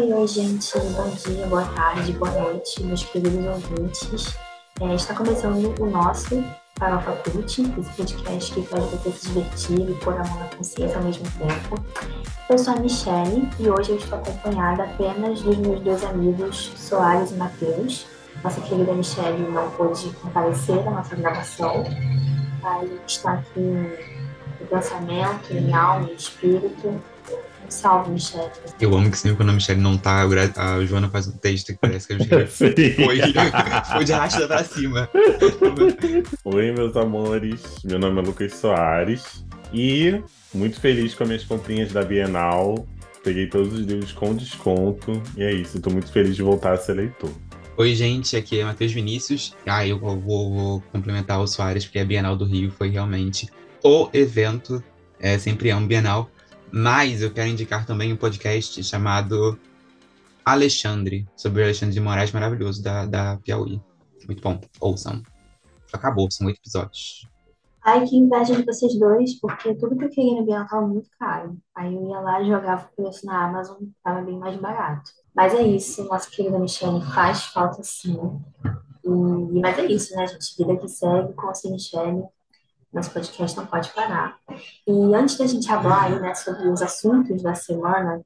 Oi, oi, gente. Bom dia, boa tarde, boa noite, meus queridos ouvintes. É, está começando o nosso Farofa Cult, esse podcast que faz você se divertir e pôr a mão na consciência ao mesmo tempo. Eu sou a Michelle e hoje eu estou acompanhada apenas dos meus dois amigos Soares e Matheus. Nossa querida Michelle não pôde comparecer à nossa gravação, mas está aqui em pensamento, em alma, em espírito, Salve, Michelle. Eu amo que sempre quando a Michelle não tá, a Joana faz um texto que parece que a Michelle foi, foi de arrasta pra cima. Oi, meus amores. Meu nome é Lucas Soares. E muito feliz com as minhas comprinhas da Bienal. Peguei todos os livros com desconto. E é isso, tô muito feliz de voltar a ser leitor. Oi, gente, aqui é Matheus Vinícius. Ah, eu vou, vou, complementar o Soares, porque a Bienal do Rio foi realmente o evento. É, sempre é um Bienal mas eu quero indicar também um podcast chamado Alexandre, sobre o Alexandre de Moraes, maravilhoso, da, da Piauí. Muito bom, ouçam. Acabou, são oito episódios. Ai, que inveja de vocês dois, porque tudo que eu queria no Bienal tava muito caro. Aí eu ia lá jogava o preço na Amazon, tava bem mais barato. Mas é isso, nossa querida Michelle faz falta sim. E, mas é isso, né, gente? Vida que segue com a Michelle. Nosso podcast não pode parar. E antes da gente falar aí, né, sobre os assuntos da semana,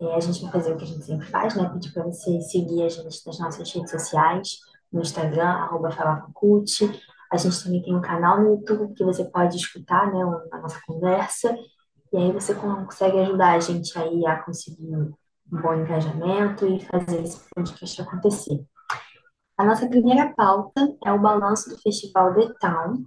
é, a gente vai fazer o que a gente sempre faz, né? Pedir para você seguir a gente nas nossas redes sociais, no Instagram, arroba A gente também tem um canal no YouTube que você pode escutar, né, a nossa conversa. E aí você consegue ajudar a gente aí a conseguir um bom engajamento e fazer esse podcast acontecer. A nossa primeira pauta é o balanço do Festival The Town,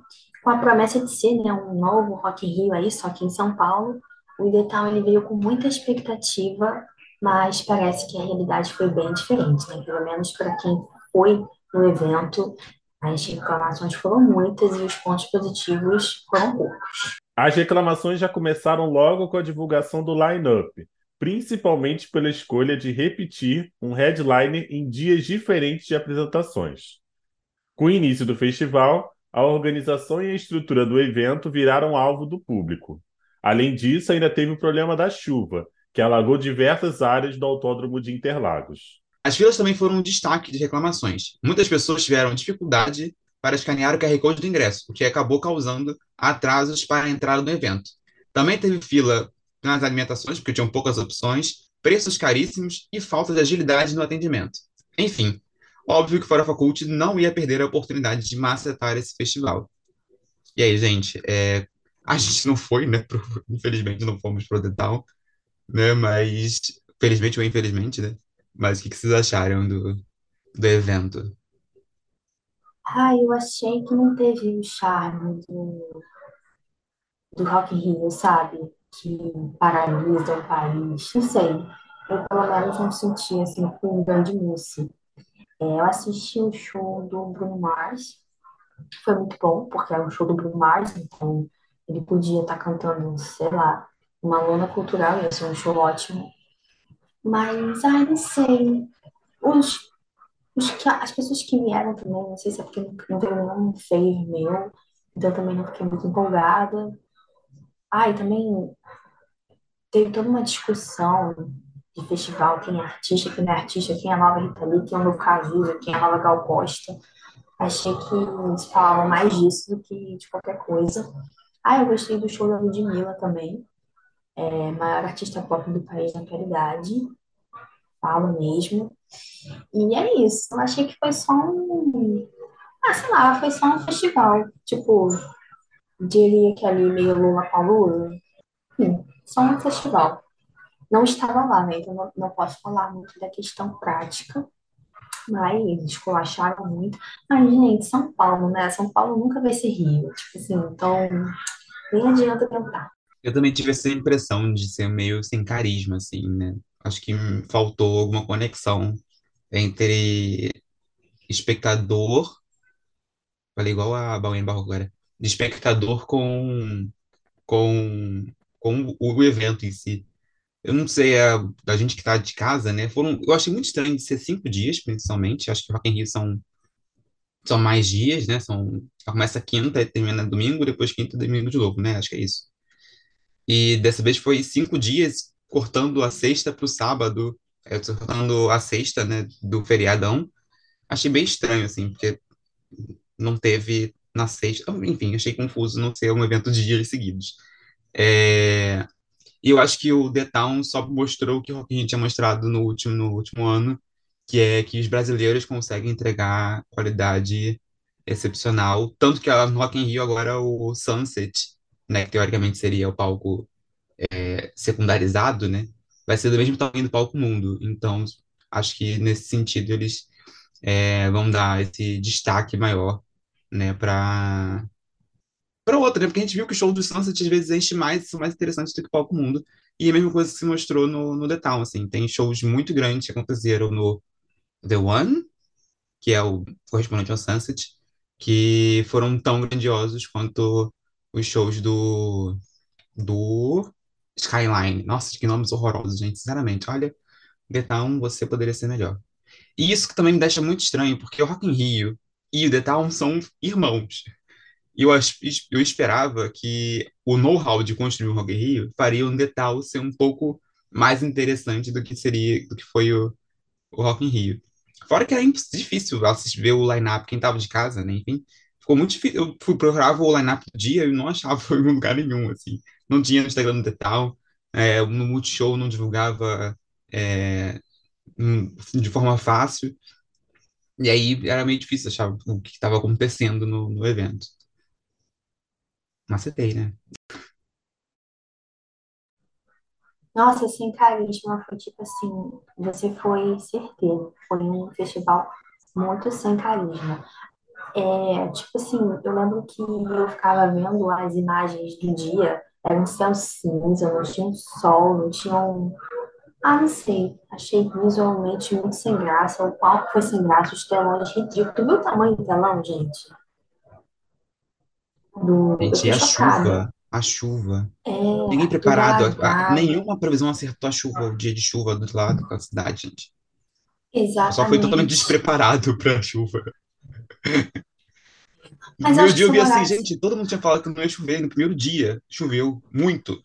com a promessa de ser né, um novo Rock in Rio aí, só que em São Paulo. O Idetal ele veio com muita expectativa, mas parece que a realidade foi bem diferente, né? Pelo menos para quem foi no evento, as reclamações foram muitas e os pontos positivos foram poucos. As reclamações já começaram logo com a divulgação do line-up, principalmente pela escolha de repetir um headliner em dias diferentes de apresentações. Com o início do festival, a organização e a estrutura do evento viraram alvo do público. Além disso, ainda teve o problema da chuva, que alagou diversas áreas do Autódromo de Interlagos. As filas também foram um destaque de reclamações. Muitas pessoas tiveram dificuldade para escanear o QR Code do ingresso, o que acabou causando atrasos para a entrada no evento. Também teve fila nas alimentações, porque tinham poucas opções, preços caríssimos e falta de agilidade no atendimento. Enfim, Óbvio que Fora Faculte não ia perder a oportunidade de macetar esse festival. E aí, gente, é, a gente não foi, né? Pro, infelizmente não fomos pro The Town, né? Mas, felizmente ou infelizmente, né? Mas o que, que vocês acharam do, do evento? Ah, eu achei que não teve o charme do, do Rock in Rio, sabe? Que paralisa o país. Não sei. Eu, pelo menos, não senti, assim, com um grande mousse. É, eu assisti o show do Bruno Mars, foi muito bom, porque era um show do Bruno Mars, então ele podia estar cantando, sei lá, uma lona cultural, ia ser um show ótimo. Mas, ai, não sei. Os, os as pessoas que vieram também, não sei se é porque não teve nenhum feio meu, então também não fiquei muito empolgada. Ai, também teve toda uma discussão de festival, quem é artista, quem não é artista, quem é nova Rita Lee, quem é o novo Cazuza, quem é a nova Gal Costa. Achei que eles falavam mais disso do que de qualquer coisa. Ah, eu gostei do show da Ludmilla também, é, maior artista pop do país na atualidade, falo mesmo. E é isso, eu achei que foi só um. Ah, sei lá, foi só um festival. Tipo, diria que ali meio Lula Palusa. Hum, só um festival não estava lá, né? Então não, não posso falar muito da questão prática, mas eles esculacharam muito. Mas, gente, São Paulo, né? São Paulo nunca vai ser Rio. Tipo assim, então nem adianta tentar. Eu também tive essa impressão de ser meio sem carisma, assim, né? Acho que faltou alguma conexão entre espectador, falei igual a Bauene Barro agora, de espectador com, com, com o evento em si eu não sei, a, da gente que tá de casa, né? Foram, eu achei muito estranho de ser cinco dias, principalmente. Acho que Rock in Rio são, são mais dias, né? São, começa quinta e termina domingo, depois quinta e domingo de novo, né? Acho que é isso. E dessa vez foi cinco dias, cortando a sexta para o sábado, tô falando a sexta, né, do feriadão. Achei bem estranho, assim, porque não teve na sexta. Enfim, achei confuso não ser um evento de dias seguidos. É, E eu acho que o The Town só mostrou o que o Rock in Rio tinha mostrado no último, no último ano, que é que os brasileiros conseguem entregar qualidade excepcional. Tanto que no Rock in Rio agora o Sunset, né, que teoricamente seria o palco é, secundarizado, né, vai ser do mesmo tamanho do palco mundo. Então, acho que nesse sentido eles é, vão dar esse destaque maior, né, para para outra, né? Porque a gente viu que o show do Sunset às vezes enche mais, são mais interessantes do que o palco mundo. E é a mesma coisa se mostrou no, no The Town, assim. Tem shows muito grandes que aconteceram no The One, que é o correspondente ao Sunset, que foram tão grandiosos quanto os shows do, do Skyline. Nossa, que nomes horrorosos, gente. Sinceramente, olha, The Town, você poderia ser melhor. E isso que também me deixa muito estranho, porque o Rock in Rio e o The Town são irmãos. E eu, eu esperava que o know-how de construir o Rock in Rio faria The Town ser um pouco mais interessante do que seria, do que foi o, o Rock in Rio. Fora que era difícil assistir, ver o line-up, quem tava de casa, né? Enfim, ficou muito difícil. Eu fui procurar o line-up do dia e não achava em lugar nenhum, assim. Não tinha no Instagram do Town, é, no Multishow não divulgava é, hum, de forma fácil. E aí era meio difícil achar o que estava acontecendo no, no evento. Macetei, né? Nossa, sem carisma, foi tipo assim, você foi certeiro, foi um festival muito sem carisma. É, tipo assim, eu lembro que eu ficava vendo as imagens do dia, era um céu cinza, não tinha um sol, não tinha um... Ah, não sei, achei visualmente muito sem graça, o palco foi sem graça, os telões ridículos. Tu viu o tamanho do telão, gente? Do... Gente, e fiquei a chocada. chuva? A chuva. É, Ninguém preparado. a- a- nenhuma previsão acertou a chuva, o dia de chuva do lado da cidade, gente. Eu só fui totalmente Exatamente. despreparado para a chuva. No Mas primeiro que dia eu vi assim, gente, todo mundo tinha falado que não ia chover. No primeiro dia, choveu muito.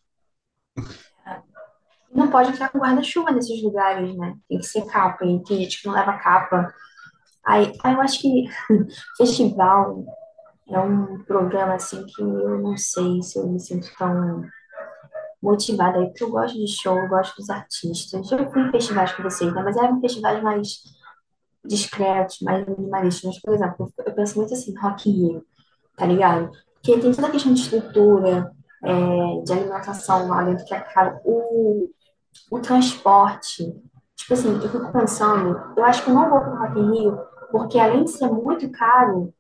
Não pode entrar com guarda-chuva nesses lugares, né? Tem que ser capa, e tem gente que não leva capa. Aí, aí eu acho que festival é um programa assim que eu não sei se eu me sinto tão motivada aí, porque eu gosto de show, eu gosto dos artistas. Eu fui em festivais com vocês, né? Mas eram festivais mais discretos, mais minimalistas. Mas, por exemplo, eu penso muito assim, Rock in Rio, tá ligado? Porque tem toda a questão de estrutura, é, de alimentação lá dentro que é caro. O, o transporte, tipo assim, eu fico pensando, eu acho que eu não vou pro Rock in Rio, porque além de ser muito caro,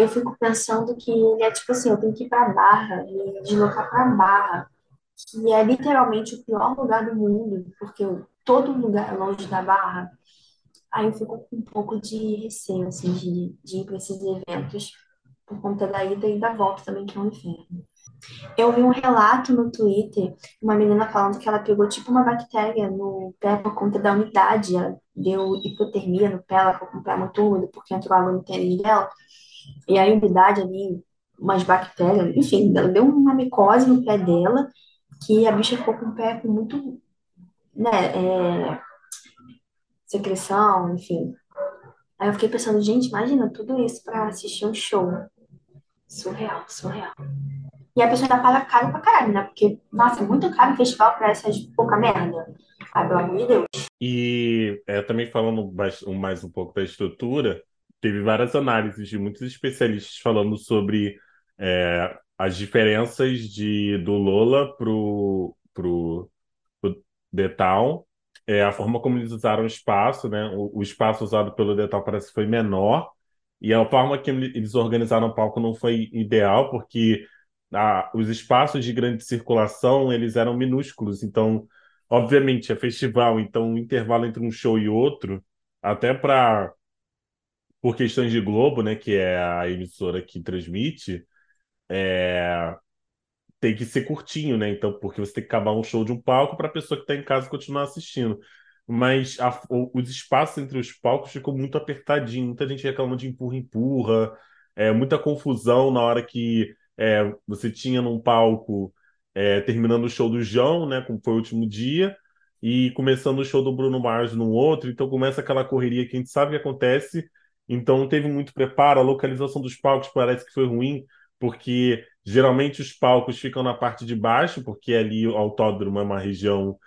eu fico pensando que ele é tipo assim, eu tenho que ir pra Barra, me deslocar pra Barra, que é literalmente o pior lugar do mundo, porque todo lugar é longe da Barra. Aí eu fico com um pouco de receio, assim, de, de ir para esses eventos, por conta da ida e da volta também, que é um inferno. Eu vi um relato no Twitter, uma menina falando que ela pegou tipo uma bactéria no pé por conta da umidade, ela deu hipotermia no pé, ela ficou com o pé muito úmido porque entrou água no tênis dela, e a umidade ali, umas bactérias, enfim, deu uma micose no pé dela, que a bicha ficou com o pé com muito, né, é, secreção, enfim. Aí eu fiquei pensando, gente, imagina tudo isso pra assistir um show. Surreal, surreal. E a pessoa ainda paga caro pra caralho, né? Porque, nossa, é muito caro o festival pra essas pouca merda. Ah, pelo amor de Deus. E é, também falando mais, mais um pouco da estrutura, teve várias análises de muitos especialistas falando sobre é, as diferenças de, do Lola pro, pro, pro The Town, é, a forma como eles usaram o espaço, né? O, o espaço usado pelo The Town parece que foi menor, e a forma que ele- eles organizaram o palco não foi ideal, porque os espaços de grande circulação eles eram minúsculos, então Obviamente, é festival, então o intervalo entre um show e outro, até para por questões de Globo, né, que é a emissora que transmite, tem que ser curtinho, né? Então, porque você tem que acabar um show de um palco para a pessoa que está em casa continuar assistindo. Mas a- os espaços entre os palcos ficou muito apertadinho, muita gente reclamando de empurra-empurra, é, muita confusão na hora que é, você tinha num palco é, terminando o show do João, né? Como foi o último dia. e começando o show do Bruno Mars no outro, então começa aquela correria que a gente sabe que acontece, então não teve muito preparo, a localização dos palcos parece que foi ruim, porque geralmente os palcos ficam na parte de baixo, porque ali o autódromo é uma região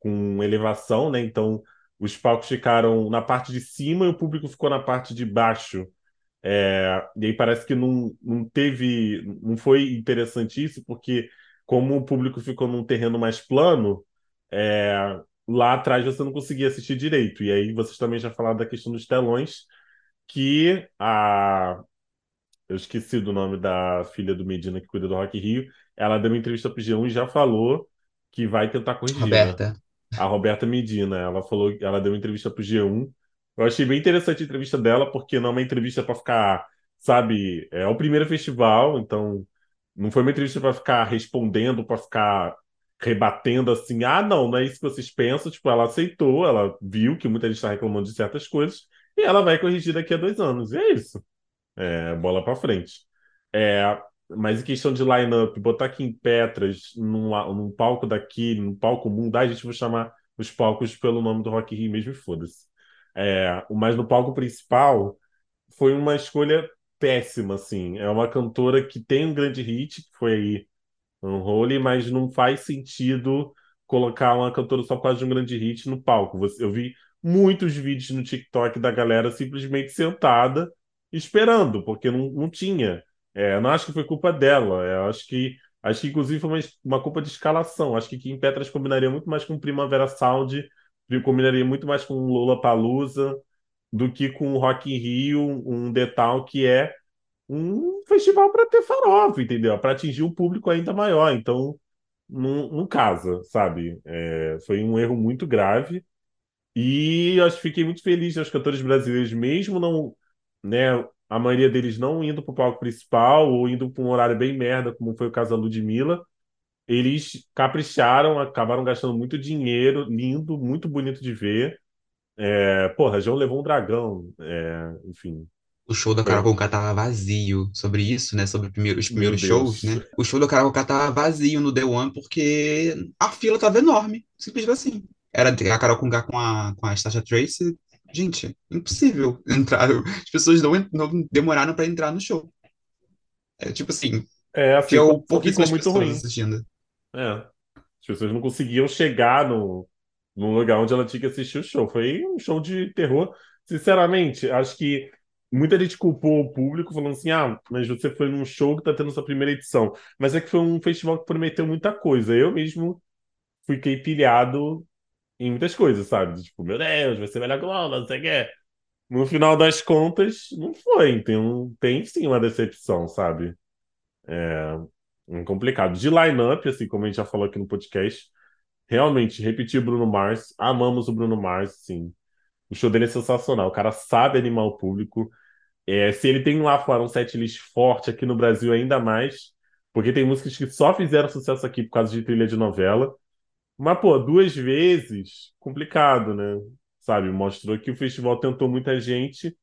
com elevação, né? Então os palcos ficaram na parte de cima e o público ficou na parte de baixo. É, e aí parece que não, não teve, não foi interessante isso, porque como o público ficou num terreno mais plano, é, lá atrás você não conseguia assistir direito. E aí vocês também já falaram da questão dos telões, que a. Eu esqueci do nome da filha do Medina que cuida do Rock Rio. Ela deu uma entrevista pro G1 e já falou que vai tentar corrigir, né? Roberta. A Roberta Medina, ela falou, ela deu uma entrevista pro G1. Eu achei bem interessante a entrevista dela, porque não é uma entrevista para ficar, sabe, é o primeiro festival, então não foi uma entrevista para ficar respondendo, para ficar rebatendo assim, ah, não, não é isso que vocês pensam. Tipo, ela aceitou, ela viu que muita gente está reclamando de certas coisas e ela vai corrigir daqui a dois anos. E é isso. É, bola para frente. É, mas em questão de line-up, botar aqui em Petras, num, num palco daqui, num palco mundo, a gente vai chamar os palcos pelo nome do Rock in Rio mesmo e foda-se. É, mas no palco principal foi uma escolha péssima, assim. É uma cantora que tem um grande hit, que foi aí Unholy, mas não faz sentido colocar uma cantora só por causa de um grande hit no palco. Eu vi muitos vídeos no TikTok da galera simplesmente sentada esperando, porque não, não tinha. É, não acho que foi culpa dela. É, acho que acho que inclusive foi uma, uma culpa de escalação. Acho que Kim Petras combinaria muito mais com Primavera Sound, combinaria muito mais com Lollapalooza do que com Rock in Rio, um detal que é um festival para ter farofa, entendeu? Para atingir um público ainda maior. Então, não, não casa, sabe? É, foi um erro muito grave. E eu acho que fiquei muito feliz dos cantores brasileiros, mesmo não, né, a maioria deles não indo para o palco principal ou indo para um horário bem merda, como foi o caso da Ludmilla. Eles capricharam, acabaram gastando muito dinheiro, lindo, muito bonito de ver. É, porra, João levou um dragão, é, enfim, O show da Carol. Conká tava vazio. Sobre isso, né? Sobre primeiro- os primeiros shows, né? O show da Carol Conká tava vazio no The One porque a fila tava enorme. Simples assim. Era a Carol Conká com a, com a Stasha Tracy. Gente, impossível entrar. As pessoas não, não demoraram pra entrar no show. É tipo assim, É, assim, ficou, ficou pouquíssimas muito pessoas ruim. assistindo. É. As pessoas não conseguiam chegar no, no lugar onde ela tinha que assistir o show. Foi um show de terror. Sinceramente, acho que muita gente culpou o público, falando assim: ah, mas você foi num show que tá tendo sua primeira edição. Mas é que foi um festival que prometeu muita coisa. Eu mesmo fiquei pilhado em muitas coisas, sabe? Tipo, meu Deus, vai ser melhor que o Lola, não sei o quê. No final das contas, não foi. Tem, um, tem sim uma decepção, sabe? É complicado. De line-up, assim, como a gente já falou aqui no podcast, realmente, repetir Bruno Mars, amamos o Bruno Mars, sim. O show dele é sensacional. O cara sabe animar o público. É, se ele tem lá fora um setlist forte, aqui no Brasil ainda mais, porque tem músicas que só fizeram sucesso aqui por causa de trilha de novela. Mas, pô, duas vezes, complicado, né? Sabe? Mostrou que o festival tentou muita gente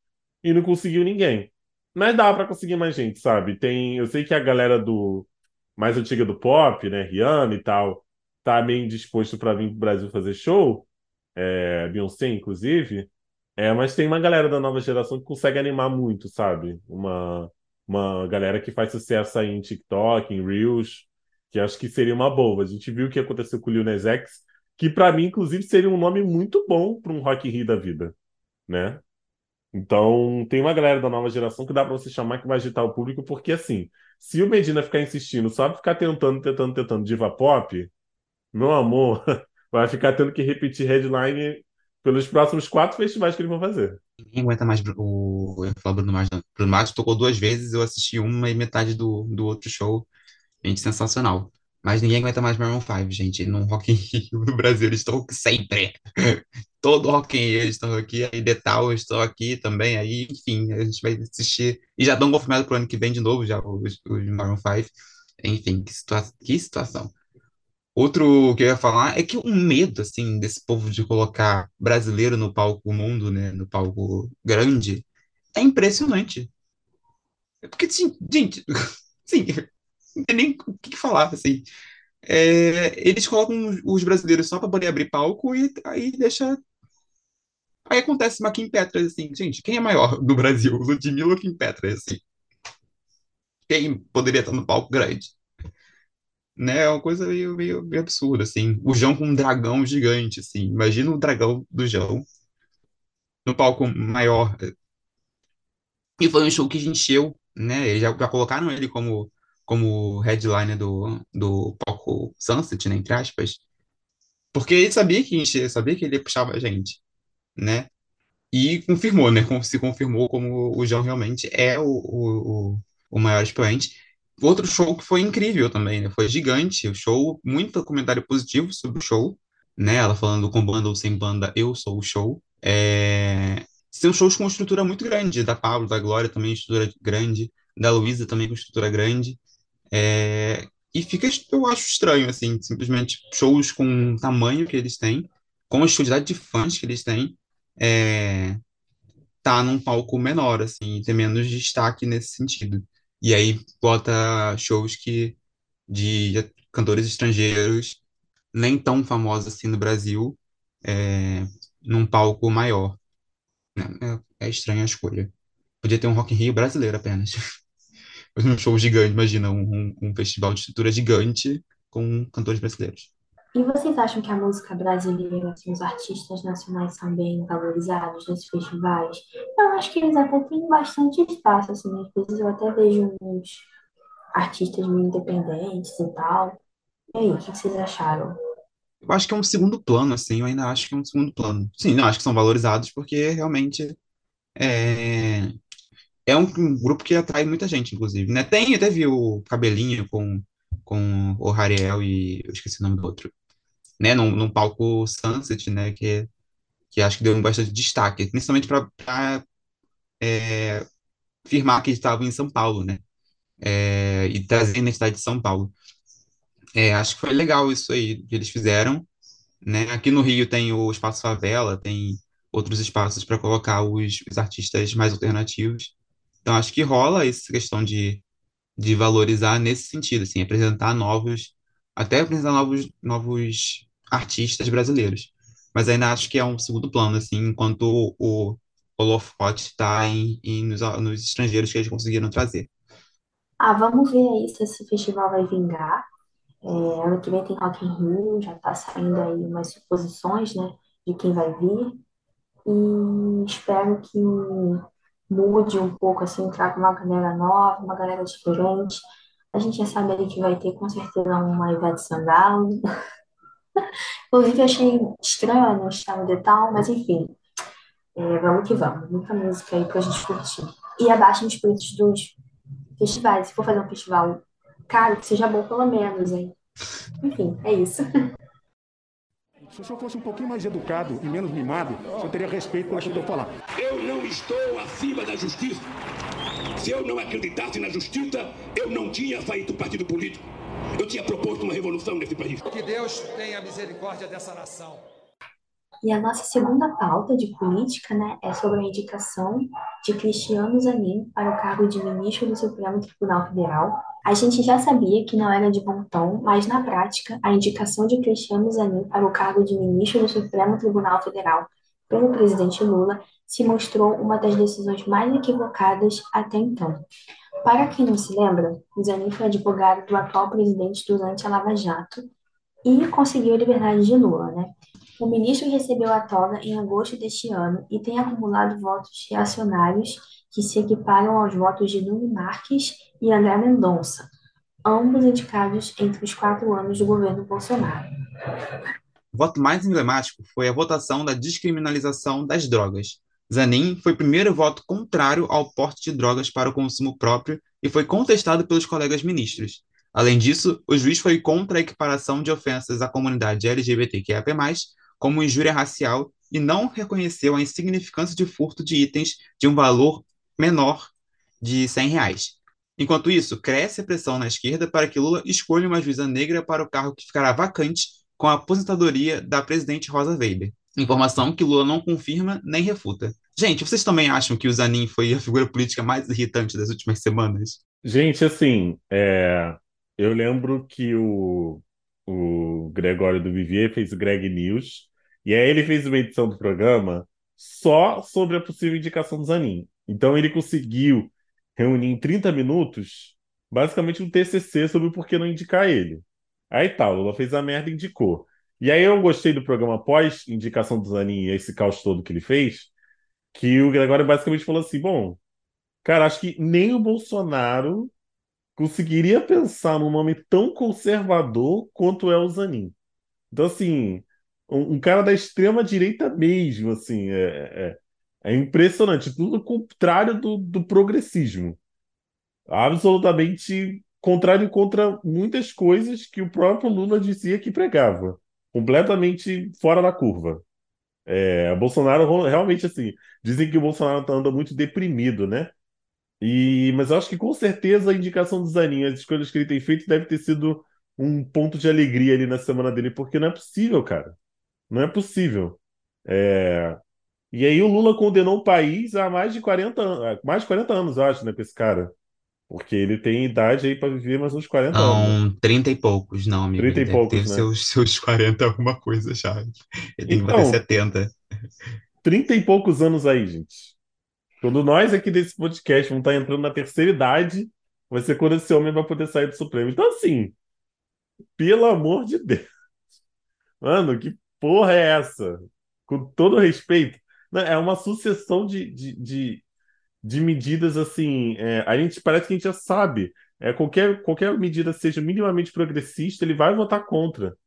e não conseguiu ninguém. Mas dá pra conseguir mais gente, sabe? Tem, eu sei que a galera do mais antiga do pop, né, Rihanna e tal, tá meio disposto pra vir pro Brasil fazer show, é, Beyoncé, inclusive. É, mas tem uma galera da nova geração que consegue animar muito, sabe? Uma, uma galera que faz sucesso aí em TikTok, em Reels, que acho que seria uma boa. A gente viu o que aconteceu com o Lil Nas X, que pra mim, inclusive, seria um nome muito bom para um Rock Rio da vida, né? Então, tem uma galera da nova geração que dá pra você chamar que vai agitar o público, porque assim, se o Medina ficar insistindo, só ficar tentando, tentando, tentando diva pop, meu amor, vai ficar tendo que repetir headline pelos próximos quatro festivais que eles vão fazer. Ninguém aguenta mais o. Eu ia Bruno Mars. Bruno Mars tocou duas vezes, eu assisti uma e metade do, do outro show. Gente, sensacional. Mas ninguém aguenta mais Maroon 5, gente. No Rock in Rio no Brasil, eles estão sempre. Todo Rock in Rio eles estão aqui. Aí The Tower estão aqui também. Aí, enfim, a gente vai assistir. E já estão confirmados pro ano que vem de novo, já os, os Maroon 5. Enfim, que, situa que situação. Outro que eu ia falar é que o medo, assim, desse povo de colocar brasileiro no palco mundo, né? No palco grande, é impressionante. Porque, assim, gente, sim, nem o que falar, assim. é, eles colocam os brasileiros só para poder abrir palco e aí deixa. Aí acontece uma Kim Petras, assim, gente, quem é maior do Brasil? Ludmilla ou Kim Petras, assim? Quem poderia estar no palco grande? Né? É uma coisa meio, meio, meio absurda, assim. O João com um dragão gigante, assim. Imagina o dragão do João no palco maior. E foi um show que encheu, né? Eles já, já colocaram ele como, como headliner do, do palco Sunset, né? Entre aspas. Porque ele sabia que encher, sabia que ele puxava a gente, né? E confirmou, né? Se confirmou como o João realmente é o, o, o, maior expoente. Outro show que foi incrível também, né? Foi gigante o show, muito comentário positivo sobre o show, né? Ela falando com banda ou sem banda, eu sou o show. É... São shows com estrutura muito grande, da Pablo, da Glória também, estrutura grande, da Luísa também com estrutura grande. É, E fica, eu acho estranho, assim, simplesmente shows com o tamanho que eles têm, com a quantidade de fãs que eles têm, é, tá num palco menor, assim, ter menos destaque nesse sentido. E aí bota shows que de cantores estrangeiros nem tão famosos assim no Brasil, é, num palco maior, né? É, é estranha a escolha. Podia ter um Rock in Rio brasileiro apenas. Um show gigante, imagina, um, um, um festival de estrutura gigante com cantores brasileiros. E vocês acham que a música brasileira, assim, os artistas nacionais são bem valorizados nesses festivais? Eu acho que eles até têm bastante espaço, assim, às vezes eu até vejo uns artistas meio independentes e tal. E aí, o que vocês acharam? Eu acho que é um segundo plano, assim, eu ainda acho que é um segundo plano. Sim, não, acho que são valorizados porque realmente é, é um, um grupo que atrai muita gente, inclusive, né? Tem, vi o Cabelinho com, com o Rariel e eu esqueci o nome do outro, né? Num, num palco Sunset, né? Que, que acho que deu bastante destaque, principalmente para afirmar que eles estavam em São Paulo, né? É, e trazer na cidade de São Paulo. É, acho que foi legal isso aí que eles fizeram, né? Aqui no Rio tem o Espaço Favela, tem outros espaços para colocar os, os artistas mais alternativos. Então acho que rola essa questão de, de valorizar nesse sentido, assim, apresentar novos, até apresentar novos, novos artistas brasileiros. Mas ainda acho que é um segundo plano, assim, enquanto o, holofote está em, em, nos, nos estrangeiros que eles conseguiram trazer. Ah, vamos ver aí se esse festival vai vingar. É, ano que vem tem Rock in Rio, já tá saindo aí umas suposições, né, de quem vai vir. E espero que mude um pouco, assim, traga uma galera nova, uma galera diferente. A gente já sabe ali que vai ter com certeza uma Ivete Sangalo. Inclusive, achei estranho ela não estar no detalhe, mas enfim, é, vamos que vamos. Muita música aí pra gente curtir. E abaixem os preços dos festivais. Se for fazer um festival caro, que seja bom pelo menos, hein? Enfim, é isso. Se o senhor fosse um pouquinho mais educado e menos mimado, o senhor teria respeito pelo que eu estou falando. Eu não estou acima da justiça. Se eu não acreditasse na justiça, eu não tinha feito partido político. Eu tinha proposto uma revolução nesse país. Que Deus tenha misericórdia dessa nação. E a nossa segunda pauta de política, né, é sobre a indicação de Cristiano Zanin para o cargo de ministro do Supremo Tribunal Federal. A gente já sabia que não era de bom tom, mas na prática, a indicação de Cristiano Zanin para o cargo de ministro do Supremo Tribunal Federal pelo presidente Lula se mostrou uma das decisões mais equivocadas até então. Para quem não se lembra, Zanin foi advogado do atual presidente durante a Lava Jato e conseguiu a liberdade de Lula, né? O ministro recebeu a toga em agosto deste ano e tem acumulado votos reacionários que se equiparam aos votos de Nuno Marques e André Mendonça, ambos indicados entre os quatro anos do governo Bolsonaro. O voto mais emblemático foi a votação da descriminalização das drogas. Zanin foi o primeiro voto contrário ao porte de drogas para o consumo próprio e foi contestado pelos colegas ministros. Além disso, o juiz foi contra a equiparação de ofensas à comunidade LGBTQIA+, como injúria racial e não reconheceu a insignificância de furto de itens de um valor menor de 100 reais. Enquanto isso, cresce a pressão na esquerda para que Lula escolha uma juíza negra para o cargo que ficará vacante com a aposentadoria da presidente Rosa Weber. Informação que Lula não confirma nem refuta. Gente, vocês também acham que o Zanin foi a figura política mais irritante das últimas semanas? Gente, assim, é, eu lembro que o, o Gregório do Vivier fez o Greg News, e aí ele fez uma edição do programa só sobre a possível indicação do Zanin. Então ele conseguiu reunir em 30 minutos basicamente um TCC sobre por que não indicar ele. Aí tá, Lula fez a merda e indicou. E aí eu gostei do programa pós indicação do Zanin e esse caos todo que ele fez, que o Gregório basicamente falou assim, bom, cara, acho que nem o Bolsonaro conseguiria pensar num nome tão conservador quanto é o Zanin. Então, assim, um, um cara da extrema direita mesmo, assim, é, é, é impressionante. Tudo contrário do, do progressismo. Absolutamente contrário contra muitas coisas que o próprio Lula dizia que pregava. Completamente fora da curva. É, Bolsonaro realmente assim, dizem que o Bolsonaro tá, anda muito deprimido, né? E, mas eu acho que com certeza a indicação do Zanin, as escolhas que ele tem feito, deve ter sido um ponto de alegria ali na semana dele, porque não é possível, cara. Não é possível. É... E aí o Lula condenou o país há mais de 40 anos, mais de 40 anos, eu acho, né, com esse cara. Porque ele tem idade aí para viver mais uns 40 anos. Não, 30 e poucos, não, amigo. 30 e Ele poucos, deve ter né? seus, seus 40 alguma coisa já. Ele tem que Então, bater 70. 30 e poucos anos aí, gente. Quando nós aqui desse podcast vamos estar entrando na terceira idade, vai ser quando esse homem vai poder sair do Supremo. Então, assim, pelo amor de Deus. Mano, que porra é essa? Com todo respeito. Né, É uma sucessão de, de, de, de medidas assim. é, a gente parece que a gente já sabe. É, qualquer, qualquer medida seja minimamente progressista, ele vai votar contra.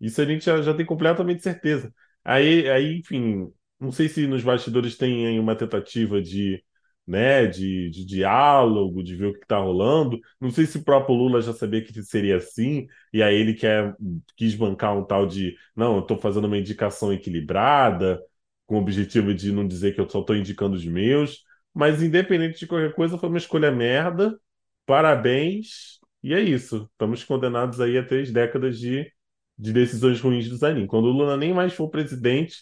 Isso a gente já, já tem completamente certeza. Aí, aí, enfim, não sei se nos bastidores tem uma tentativa de, né, de, de diálogo, de ver o que está rolando. Não sei se o próprio Lula já sabia que seria assim, e aí ele quer, quis bancar um tal de, não, eu estou fazendo uma indicação equilibrada, com o objetivo de não dizer que eu só estou indicando os meus. Mas independente de qualquer coisa, foi uma escolha merda. Parabéns. E é isso. Estamos condenados aí a três décadas de de decisões ruins do Zanin. Quando o Lula nem mais for presidente,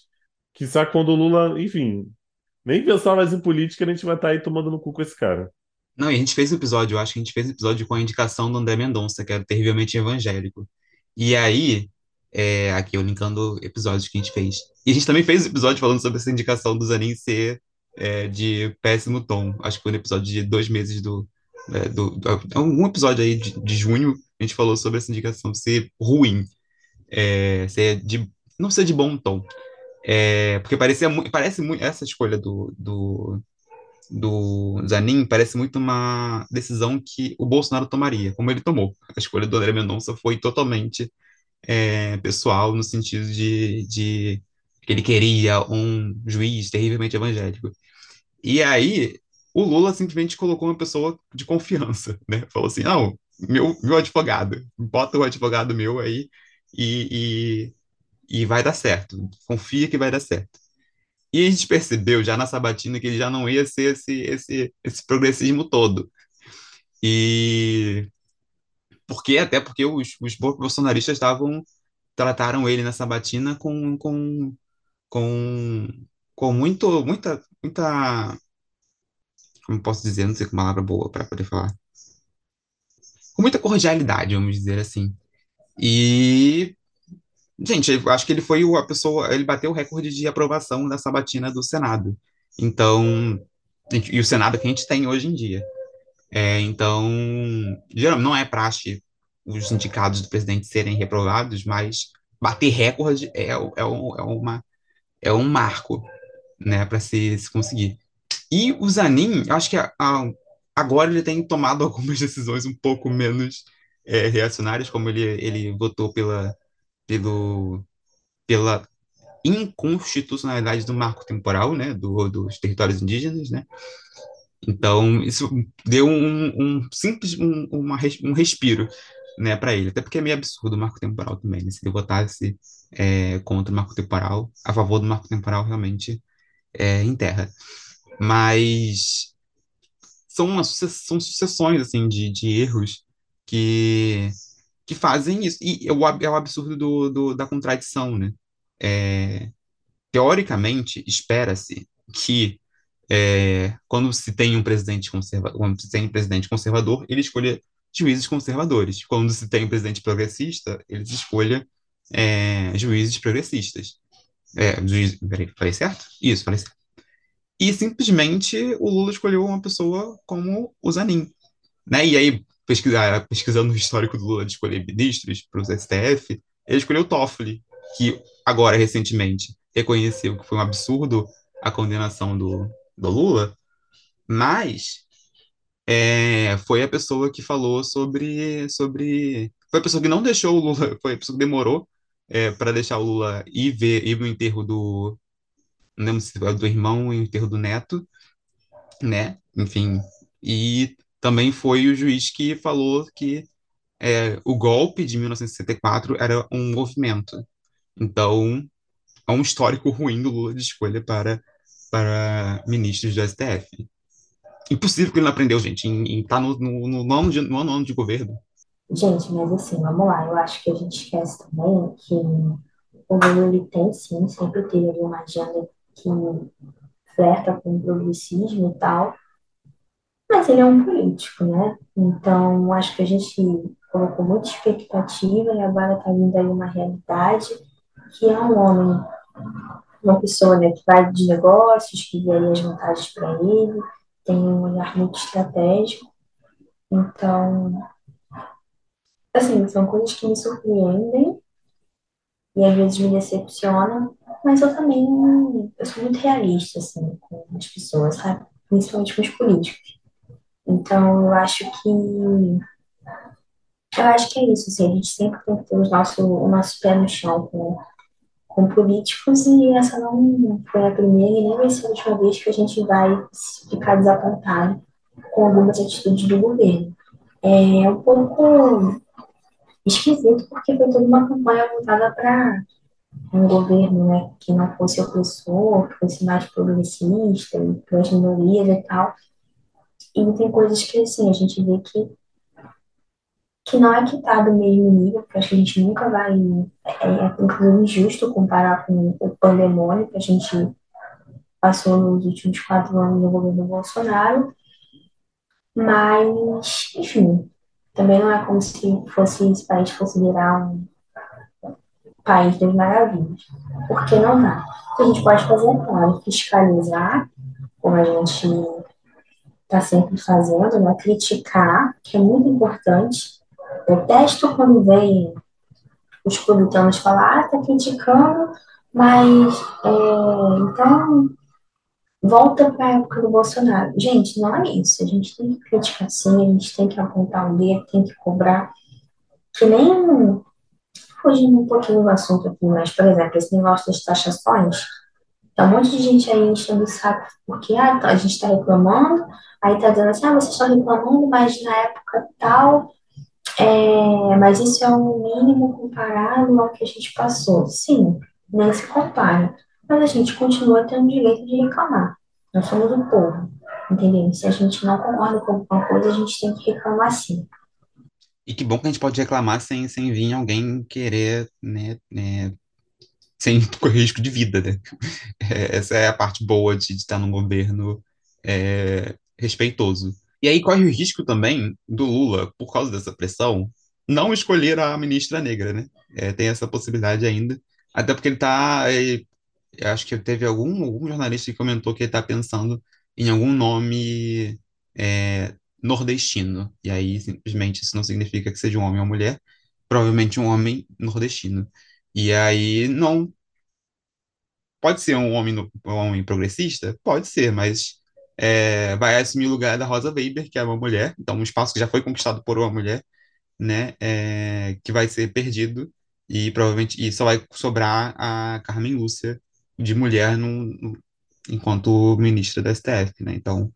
quiçá quando o Lula, enfim, nem pensar mais em política, a gente vai estar aí tomando no cu com esse cara. Não, e a gente fez um episódio, eu acho que a gente fez um episódio com a indicação do André Mendonça, que era terrivelmente evangélico. E aí, é, aqui eu linkando episódios que a gente fez. E a gente também fez um episódio falando sobre essa indicação do Zanin ser é, de péssimo tom. Acho que foi no episódio de dois meses do. é, do, do- um episódio aí de, de junho, a gente falou sobre essa indicação ser ruim. É, ser de, não ser de bom tom. É, porque parecia, mu- parece muito. Essa escolha do, do, do Zanin parece muito uma decisão que o Bolsonaro tomaria, como ele tomou. A escolha do André Mendonça foi totalmente é, pessoal, no sentido de, de que ele queria um juiz terrivelmente evangélico. E aí, o Lula simplesmente colocou uma pessoa de confiança, né? Falou assim, não, meu, meu advogado, bota o advogado meu aí e, e, vai dar certo. Confia que vai dar certo. E a gente percebeu já na sabatina que ele já não ia ser esse, esse, esse progressismo todo. E porque até porque os, os bolsonaristas estavam trataram ele na sabatina com, com, com, com muito, muita, muita, como posso dizer, não sei que palavra boa para poder falar, com muita cordialidade, vamos dizer assim. E, gente, eu acho que ele foi a pessoa, ele bateu o recorde de aprovação da sabatina do Senado. Então, e o Senado que a gente tem hoje em dia. É, então, geralmente não é praxe os indicados do presidente serem reprovados, mas bater recorde é, é, o- é uma, é um marco, né, para se, se conseguir. E o Zanin, eu acho que a- a- agora ele tem tomado algumas decisões um pouco menos é, reacionárias, como ele, ele votou pela, pelo, pela inconstitucionalidade do marco temporal, né, do, dos territórios indígenas, né, então, isso deu um, um simples um, uma, um respiro, né, para ele. Até porque é meio absurdo o marco temporal também, né? Se ele votasse é, contra o marco temporal, a favor do marco temporal, realmente é, enterra. Mas são, uma, são sucessões, assim, de, de erros que, que fazem isso. E é o, é o absurdo do, do- da contradição, né? É, teoricamente, espera-se que é, quando se tem um presidente conservador, quando se tem um presidente conservador, ele escolha juízes conservadores. Quando se tem um presidente progressista, eles escolhem é, juízes progressistas. É, juiz, peraí, falei certo? Isso, falei certo. E simplesmente o Lula escolheu uma pessoa como o Zanin. Né? E aí, pesquisar, pesquisando o histórico do Lula de escolher ministros para o STF, ele escolheu o Toffoli, que agora, recentemente, reconheceu que foi um absurdo a condenação do, do Lula, mas é, foi a pessoa que falou sobre, sobre. Foi a pessoa que não deixou o Lula, foi a pessoa que demorou é, para deixar o Lula ir ver ir no enterro do. Não lembro se do irmão e o enterro do neto, né? Enfim. E também foi o juiz que falou que é, o golpe de 1964 era um movimento. Então, é um histórico ruim do Lula de escolha para, para ministros do STF. Impossível que ele não aprendeu, gente, em estar tá no, no, no, nono de, no ano de governo. Gente, mas assim, vamos lá. Eu acho que a gente esquece também que o Lula, ele tem, sim, sempre teve uma agenda que flerta com o progressismo e tal, mas ele é um político, né? Então, acho que a gente colocou muita expectativa e agora está vindo aí uma realidade que é um homem, uma pessoa né, que vai de negócios, que vê aí as vantagens para ele, tem um olhar muito estratégico. Então, assim, são coisas que me surpreendem e às vezes me decepcionam, mas eu também eu sou muito realista assim com as pessoas, sabe? Principalmente com os políticos. Então, eu acho que eu acho que é isso, assim, a gente sempre tem que ter o nosso, o nosso pé no chão com, com políticos e essa não foi a primeira e nem vai ser a última vez que a gente vai ficar desapontado com algumas atitudes do governo. É um pouco esquisito porque foi toda uma campanha voltada para um governo né, que não fosse opressor, que fosse mais progressista, para as minorias e tal. E tem coisas que, assim, a gente vê que, que não é que tá do mesmo nível, porque acho que a gente nunca vai. É, é inclusive injusto comparar com o pandemônio que a gente passou nos últimos quatro anos no governo Bolsonaro. Mas, enfim, também não é como se fosse esse país fosse virar um país das maravilhas. Porque não dá. O que a gente pode fazer, é, claro, fiscalizar, como a gente está sempre fazendo, né? criticar, que é muito importante. Detesto quando vem os puritanos falar, ah, tá criticando, mas é, então volta para a época do Bolsonaro. Gente, não é isso. A gente tem que criticar sim, a gente tem que apontar o dedo, tem que cobrar. Que nem fugindo um pouquinho do assunto aqui, mas, por exemplo, esse negócio das taxações, tem um monte de gente aí enchendo o saco porque ah, a gente está reclamando, aí tá dizendo assim, ah, vocês estão reclamando, mas na época tal, é, mas isso é um mínimo comparado ao que a gente passou. Sim, nem se compara. Mas a gente continua tendo o direito de reclamar. Nós somos o povo, entendeu? Se a gente não concorda com alguma coisa, a gente tem que reclamar sim. E que bom que a gente pode reclamar sem, sem vir alguém querer, né, né sem correr risco de vida, né? É, essa é a parte boa de, de estar num governo é, respeitoso. E aí corre o risco também do Lula, por causa dessa pressão, não escolher a ministra negra, né? É, tem essa possibilidade ainda. Até porque ele está. Acho que teve algum, algum jornalista que comentou que ele está pensando em algum nome é, nordestino. E aí, simplesmente, isso não significa que seja um homem ou mulher, provavelmente um homem nordestino. E aí não pode ser um homem, um homem progressista? Pode ser, mas é, vai assumir o lugar da Rosa Weber, que é uma mulher, então um espaço que já foi conquistado por uma mulher, né, é, que vai ser perdido. E provavelmente e só vai sobrar a Carmen Lúcia de mulher no, no, enquanto ministra da STF, né? Então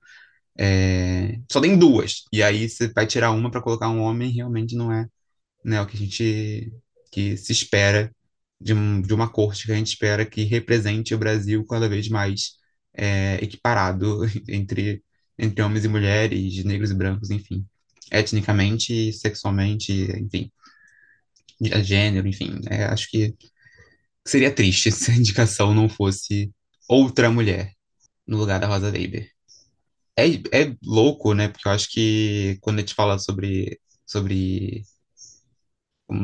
é, só tem duas. E aí você vai tirar uma para colocar um homem realmente não é, né, o que a gente que se espera de, um, de uma corte que a gente espera que represente o Brasil cada vez mais é, equiparado entre, entre homens e mulheres, negros e brancos, enfim, etnicamente, sexualmente, enfim, de gênero, enfim. É, acho que seria triste se a indicação não fosse outra mulher no lugar da Rosa Weber. É, é louco, né? Porque eu acho que quando a gente fala sobre sobre,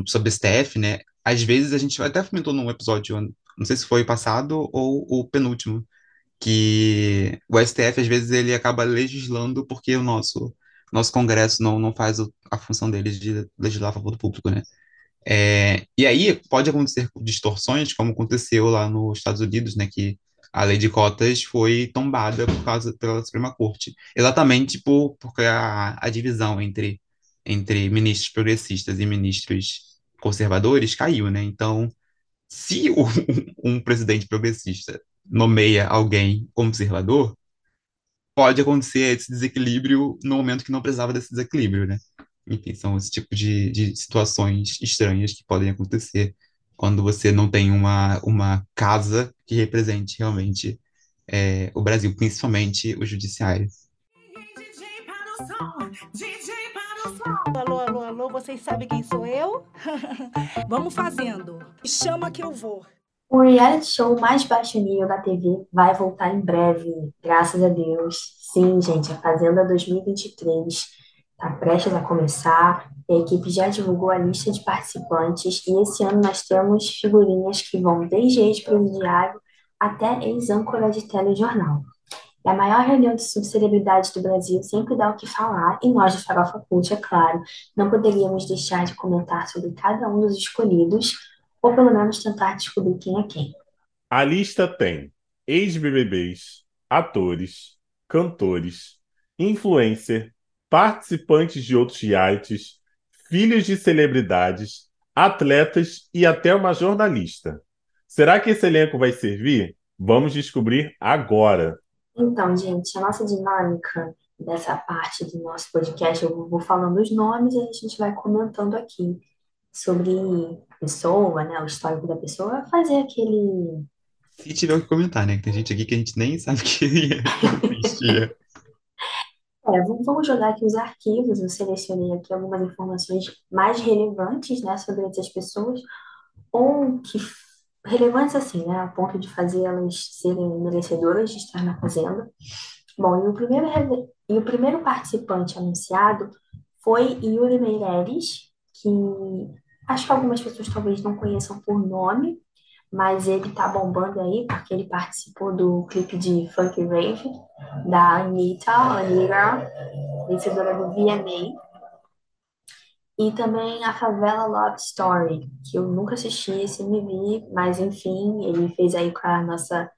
sobre STF, né? Às vezes a gente até comentou num episódio, não sei se foi passado ou o penúltimo, que o STF às vezes ele acaba legislando porque o nosso nosso Congresso não, não faz a função dele de legislar a favor do público, né? É, e aí pode acontecer distorções, como aconteceu lá nos Estados Unidos, né, que a lei de cotas foi tombada por causa pela Suprema Corte, exatamente por porque a, a divisão entre entre ministros progressistas e ministros conservadores caiu, né? Então, se o- um presidente progressista nomeia alguém conservador, pode acontecer esse desequilíbrio no momento que não precisava desse desequilíbrio, né? Enfim, são esse tipo de, de situações estranhas que podem acontecer quando você não tem uma, uma casa que represente realmente é, o Brasil, principalmente o judiciário. Alô, alô, alô, vocês sabem quem sou eu? Vamos fazendo. Chama que eu vou. O reality show mais baixo nível da TV vai voltar em breve, graças a Deus. Sim, gente, a Fazenda 2023 está prestes a começar. A equipe já divulgou a lista de participantes e esse ano nós temos figurinhas que vão desde ex-presidiário até ex-âncora de telejornal. É a maior reunião de subcelebridades do Brasil sempre dá o que falar, e nós de Farofa Cult, é claro, não poderíamos deixar de comentar sobre cada um dos escolhidos, ou pelo menos tentar descobrir quem é quem. A lista tem ex-BBBs, atores, cantores, influencer, participantes de outros realities, filhos de celebridades, atletas e até uma jornalista. Será que esse elenco vai servir? Vamos descobrir agora. Então, gente, a nossa dinâmica dessa parte do nosso podcast, eu vou falando os nomes e a gente vai comentando aqui sobre a pessoa, né, o histórico da pessoa, fazer aquele Se tiver o que comentar, né? Que tem gente aqui que a gente nem sabe que existia. É, vamos vamos jogar aqui os arquivos. Eu selecionei aqui algumas informações mais relevantes, né, sobre essas pessoas, ou que relevantes assim, né, a ponto de fazê-las serem merecedoras de estar na fazenda. Bom, e o primeiro, e o primeiro participante anunciado foi Yuri Meirelles, que acho que algumas pessoas talvez não conheçam por nome, mas ele tá bombando aí porque ele participou do clipe de Funk Rave da Anitta, Anitta, vencedora do VMA, e também a Favela Love Story, que eu nunca assisti esse MV, mas enfim, ele fez aí com a nossa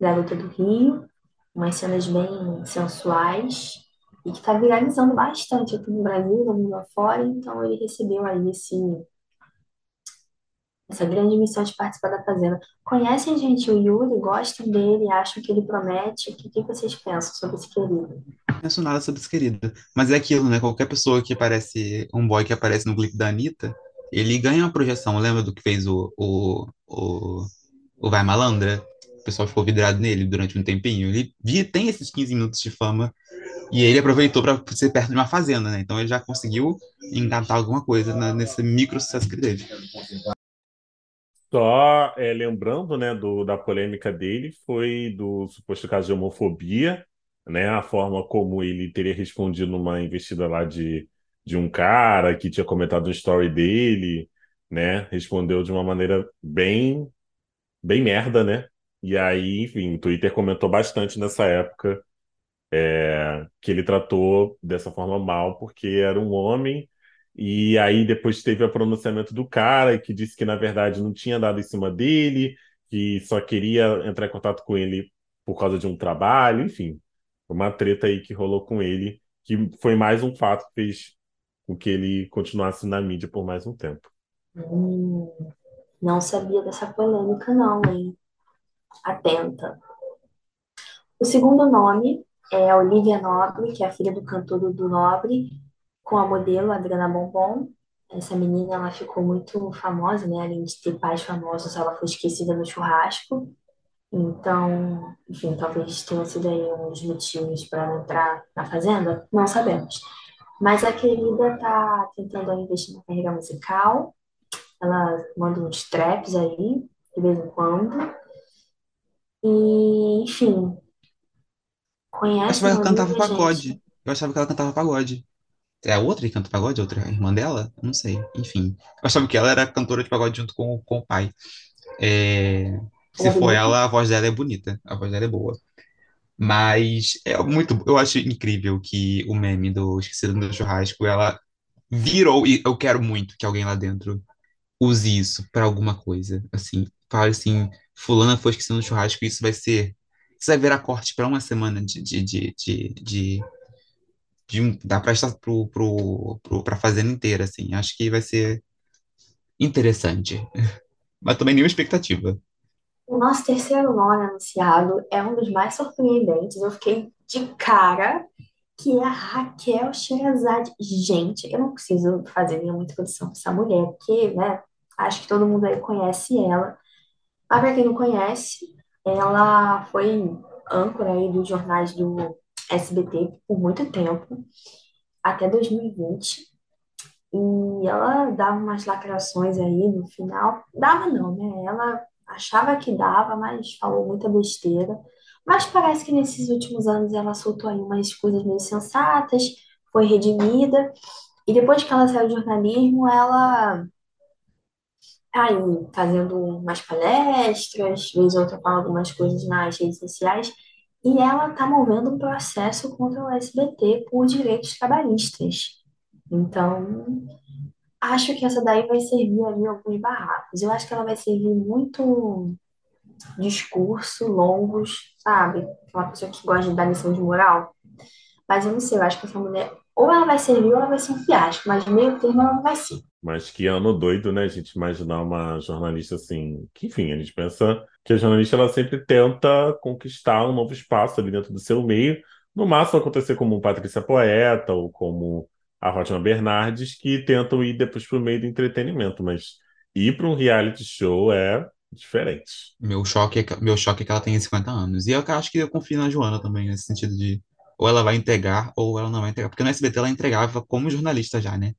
Garota do Rio, umas cenas bem sensuais e que tá viralizando bastante aqui no Brasil, no mundo afora, então ele recebeu aí esse, essa grande missão de participar da Fazenda. Conhecem, gente, o Yuri, gostam dele, acham que ele promete? O que, que vocês pensam sobre esse querido? Não penso nada sobre esse querido. Mas é aquilo, né? Qualquer pessoa que aparece, um boy que aparece no clipe da Anitta, ele ganha uma projeção. Lembra do que fez o, o, o, o Vai Malandra? O pessoal ficou vidrado nele durante um tempinho. Ele tem esses 15 minutos de fama e ele aproveitou para ser perto de uma fazenda, né? Então ele já conseguiu engatar alguma coisa na- nesse micro sucesso que teve. Só é, lembrando, né, do, da polêmica dele, foi do suposto caso de homofobia, né, a forma como ele teria respondido numa investida lá de, de um cara que tinha comentado um story dele, né, respondeu de uma maneira bem, bem merda, né, e aí, enfim, o Twitter comentou bastante nessa época é, que ele tratou dessa forma mal porque era um homem e aí depois teve o pronunciamento do cara que disse que na verdade não tinha dado em cima dele, que só queria entrar em contato com ele por causa de um trabalho, enfim, uma treta aí que rolou com ele, que foi mais um fato que fez com que ele continuasse na mídia por mais um tempo. Hum, não sabia dessa polêmica, não, hein? Atenta. O segundo nome é Olivia Nobre, que é a filha do cantor Dudu Nobre, com a modelo Adriana Bombom. Essa menina, ela ficou muito famosa, né? Além de ter pais famosos, ela foi esquecida no churrasco. Então, enfim, talvez tenha sido aí um dos motivos para ela entrar na Fazenda, não sabemos. Mas a querida tá tentando investir na carreira musical. Ela manda uns traps aí, de vez em quando. E, enfim, Eu conhecem achava que ela a cantava gente? pagode. Eu achava que ela cantava pagode. É a outra que canta pagode? A outra a irmã dela? Não sei. Enfim. Eu achava que ela era cantora de pagode junto com, com o pai. É, Se é for bonita? ela, a voz dela é bonita. A voz dela é boa. Mas é muito. Eu acho incrível que o meme do Esquecido no Churrasco, ela virou. E eu quero muito que alguém lá dentro use isso pra alguma coisa. Assim, fale assim: Fulana foi esquecida no churrasco, isso vai ser. Isso vai virar corte pra uma semana de, de, de, de, de, de um, dá estar pro, pro, pro, pra fazenda inteira, assim. Acho que vai ser interessante. Mas também nenhuma expectativa. O nosso terceiro nome anunciado é um dos mais surpreendentes. Eu fiquei de cara que é a Raquel Sherazade. Gente, eu não preciso fazer nenhuma introdução para essa mulher, porque, né, acho que todo mundo aí conhece ela. Mas para quem não conhece, ela foi âncora aí dos jornais do SBT por muito tempo, até 2020. E ela dava umas lacrações aí no final. Dava não, né? Ela achava que dava, mas falou muita besteira. Mas parece que nesses últimos anos ela soltou aí umas coisas meio sensatas, foi redimida. E depois que ela saiu do jornalismo, ela tá aí fazendo umas palestras, vez ou outra fala algumas coisas nas redes sociais. E ela tá movendo um processo contra o SBT por direitos trabalhistas. Então, Acho que essa daí vai servir ali alguns barracos. Eu acho que ela vai servir muito discurso, longos, sabe? Aquela pessoa que gosta de dar lição de moral. Mas eu não sei, eu acho que essa mulher, ou ela vai servir ou ela vai ser um fiasco, mas meio termo ela não vai ser. Mas que ano doido, né? A gente imaginar uma jornalista assim. Que, enfim, a gente pensa que a jornalista ela sempre tenta conquistar um novo espaço ali dentro do seu meio. No máximo acontecer como Patrícia Poeta ou como a Fátima Bernardes, que tentam ir depois para o meio do entretenimento. Mas ir para um reality show é diferente. Meu choque é que, meu choque é que ela tem 50 anos. E eu acho que eu confio na Joana também, nesse sentido de ou ela vai entregar ou ela não vai entregar. Porque no SBT ela entregava como jornalista já, né?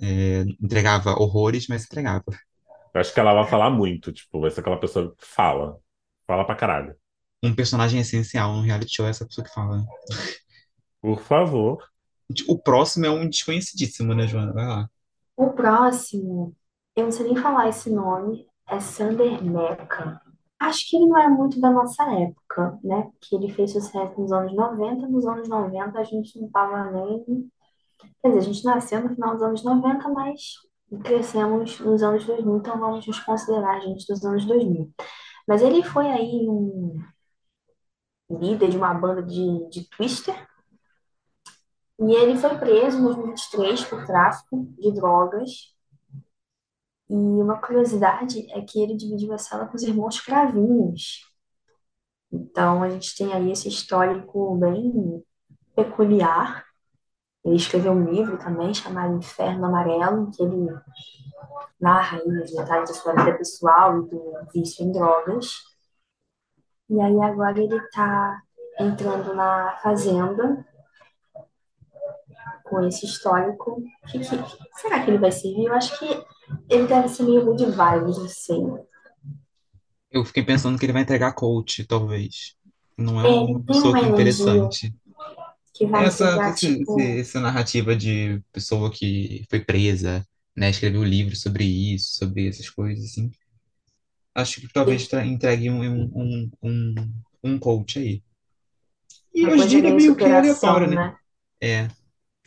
É, entregava horrores, mas entregava. Eu acho que ela vai falar muito, tipo, vai ser aquela pessoa que fala. Fala pra caralho. Um personagem essencial no reality show é essa pessoa que fala. Por favor. O próximo é um desconhecidíssimo, né, Joana? Vai lá. O próximo, eu não sei nem falar esse nome, é Sander Meca. Acho que ele não é muito da nossa época, né? Porque ele fez sucesso nos anos 90. Nos anos 90 a gente não tava nem. Quer dizer, a gente nasceu no final dos anos 90, mas crescemos nos anos 2000, então vamos nos considerar gente dos anos 2000. Mas ele foi aí um líder de uma banda de, de Twister, e ele foi preso em 2023 por tráfico de drogas. E uma curiosidade é que ele dividiu a sala com os irmãos Cravinhos. Então a gente tem aí esse histórico bem peculiar. Ele escreveu um livro também chamado Inferno Amarelo, que ele narra aí os detalhes da sua vida pessoal e do vício em drogas. E aí agora ele está entrando na fazenda com esse histórico. Que, que, será que ele vai servir? Eu acho que ele deve ser meio good vibes, sei. Eu fiquei pensando que ele vai entregar coach, talvez. Não é É, uma pessoa energia interessante. Que vai Essa, assim, tipo, esse- essa narrativa de pessoa que foi presa, né, escreveu livro sobre isso, sobre essas coisas, assim. Acho que talvez entregue um, um, um, um, um coach aí. E uma hoje em dia é meio que aleatório, né? né? É,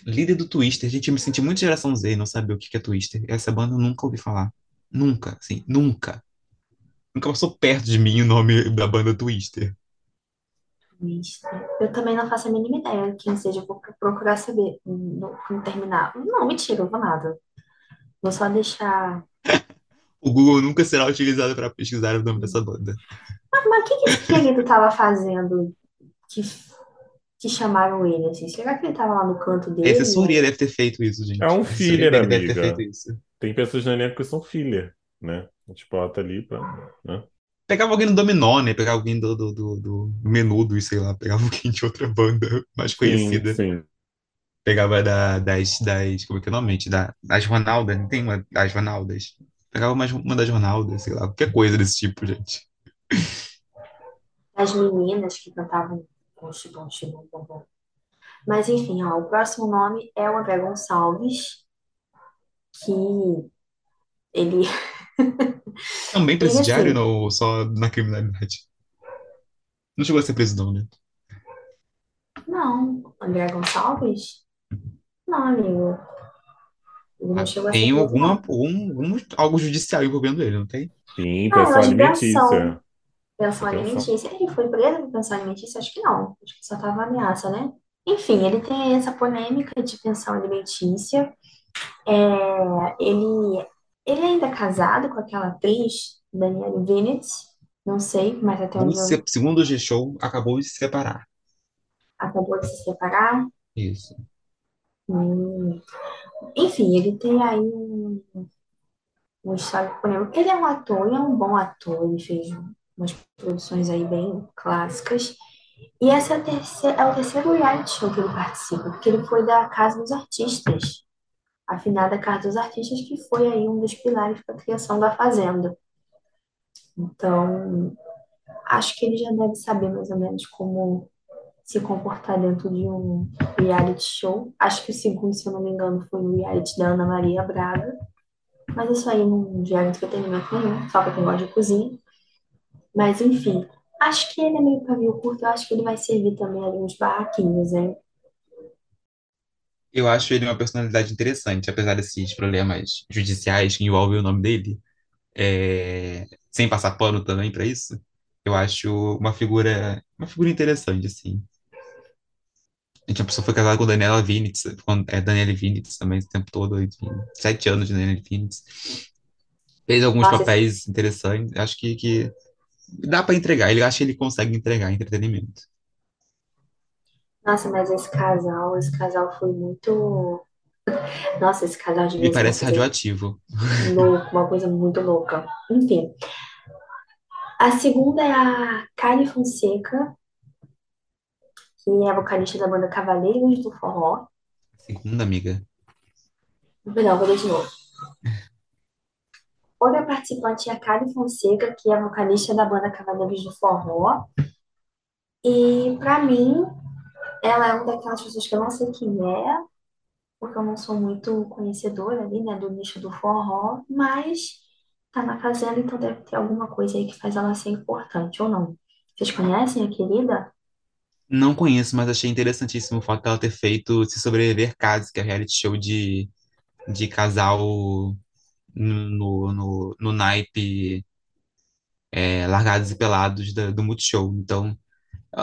líder do Twister. Gente, eu me senti muito geração Z não sabia o que é Twister. Essa banda eu nunca ouvi falar. Nunca, assim, nunca. Nunca passou perto de mim o nome da banda Twister. Isso. Eu também não faço a mínima ideia de quem seja, eu vou pro- procurar saber no, quando terminar. Não, mentira, eu vou nada. Vou só deixar. O Google nunca será utilizado para pesquisar o nome dessa banda. Mas, mas o que que esse querido tava fazendo que, que chamaram ele, assim? Será que ele tava lá no canto dele? assessoria deve ter feito isso, gente. É um filler, dele deve ter amiga. feito isso. Tem pessoas no elenco que são filler, né? A gente bota ali pra. Né? Pegava alguém do Dominó, né? Pegava alguém do, do, do, do Menudo, sei lá. Pegava alguém de outra banda mais Sim, conhecida. sim. Pegava da, das, das. Como é que é o nome? Da, das Ronaldas, não tem uma das Ronaldas? Pegava mais uma das Ronaldas, sei lá. Qualquer coisa desse tipo, gente. As meninas que cantavam. Bom, bom, bom, bom, bom. Mas enfim, ó, o próximo nome é o André Gonçalves, que ele. Também presidiário assim, ou só na criminalidade? Não chegou a ser preso, não, né? não, André Gonçalves? Não, amigo. Ele não Ah, chegou a ser tem preso, alguma, não. algum, algum, algo judicial envolvendo ele, não tem? Sim, Ah, pensão alimentícia. Pensão. alimentícia. Ele foi preso por pensão alimentícia? Acho que não. Acho que só tava ameaça, né? Enfim, ele tem essa polêmica de pensão alimentícia. É, ele, ele ainda é casado com aquela atriz, Danielle Vinitz. Não sei, mas até onde eu se- segundo o G-Show, acabou de se separar. acabou de se separar. Isso. Hum. Enfim, ele tem aí um, um histórico polêmico. Ele é um ator, ele é um bom ator, ele fez umas produções aí bem clássicas. E esse é o terceiro, é o terceiro reality show que ele participa, porque ele foi da Casa dos Artistas, a finada Casa dos Artistas, que foi aí um dos pilares para a criação da Fazenda. Então, acho que ele já deve saber mais ou menos como se comportar dentro de um reality show. Acho que o segundo, se eu não me engano, foi o reality da Ana Maria Braga. Mas isso aí não gera entretenimento nenhum, só para quem gosta de cozinha. Mas enfim, acho que ele é meio pavio curto, eu acho que ele vai servir também ali uns barraquinhos, hein? Eu acho ele uma personalidade interessante, apesar desses problemas judiciais que envolvem o nome dele, é, sem passar pano também para isso. Eu acho uma figura, uma figura interessante, assim. A gente, a pessoa foi casada com Daniela Vinitz, com, é, Daniela Vinitz também esse tempo todo, enfim, sete anos de Daniela Vinitz. Fez alguns Nossa, esse- papéis interessantes, acho que, que dá para entregar, ele acha que ele consegue entregar entretenimento. Nossa, mas esse casal, esse casal foi muito. Nossa, esse casal devia Me parece radioativo. louca, uma coisa muito louca. Enfim, a segunda é a Kali Fonseca, que é vocalista da banda Cavaleiros do Forró. Segunda amiga. Perdão, vou ler de novo. Outra participante é a Kali Fonseca, que é vocalista da banda Cavaleiros do Forró. E, pra mim, ela é uma daquelas pessoas que eu não sei quem é, porque eu não sou muito conhecedora ali, né, do nicho do forró, mas tá na fazenda, então deve ter alguma coisa aí que faz ela ser importante ou não. Vocês conhecem a querida? Não conheço, mas achei interessantíssimo o fato dela ter feito Se Sobreviver Case, que é reality show de, de casal no, no, no naipe é, Largados e Pelados da- do Multishow. Então,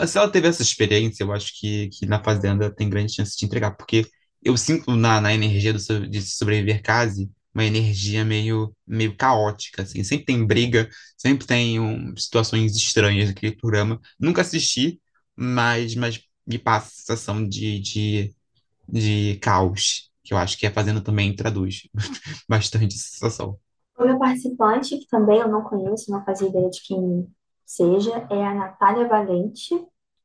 se ela teve essa experiência, eu acho que, que na Fazenda tem grande chance de entregar, porque eu sinto na, na energia do, de Sobreviver Case uma energia meio, meio caótica, assim. Sempre tem briga, sempre tem um, situações estranhas naquele programa. Nunca assisti, mas, mas me passa a sensação de, de, de caos, que eu acho que a Fazenda também traduz bastante essa sensação. Outra participante, que também eu não conheço, não fazia ideia de quem seja, é a Natália Valente,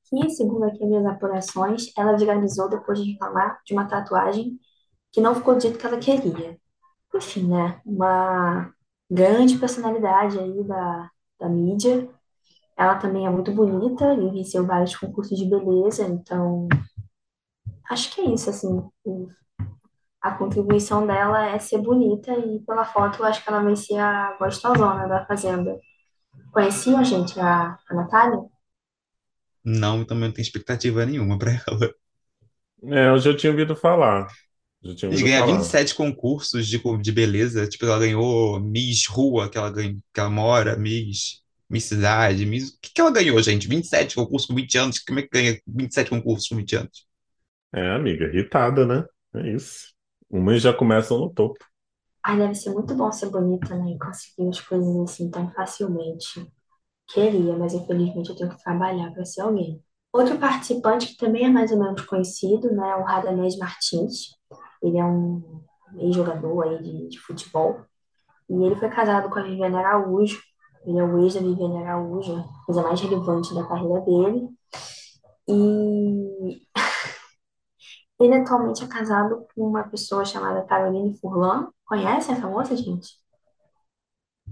que, segundo aqui as minhas apurações, ela viralizou depois de reclamar de uma tatuagem que não ficou do jeito que ela queria. Enfim, né? Uma grande personalidade aí da, da mídia. Ela também é muito bonita e venceu vários concursos de beleza, então acho que é isso, assim. A contribuição dela é ser bonita e pela foto eu acho que ela vai a gostosona da Fazenda. Conhecia, gente, a, a Natália? Não, também não tenho expectativa nenhuma pra ela. É, eu já tinha ouvido falar. Já tinha ouvido ganham falar. 27 concursos de, de beleza. Tipo, ela ganhou Miss Rua, que ela, ganha, que ela mora, Miss, Miss Cidade, Miss... O que, que ela ganhou, gente? 27 concursos com 20 anos. Como é que ganha 27 concursos com 20 anos? É, amiga, irritada, né? É isso. Umas já começam no topo. Ai, deve ser muito bom ser bonita, né? E conseguir as coisas assim tão facilmente. Queria, mas infelizmente eu tenho que trabalhar para ser alguém. Outro participante que também é mais ou menos conhecido, né, é o Radamés Martins. Ele é um ex-jogador aí de, de futebol. E ele foi casado com a Viviane Araújo. Ele é o ex da Viviane Araújo, a coisa mais relevante da carreira dele. E ele atualmente é casado com uma pessoa chamada Caroline Furlan. Conhece essa moça, gente?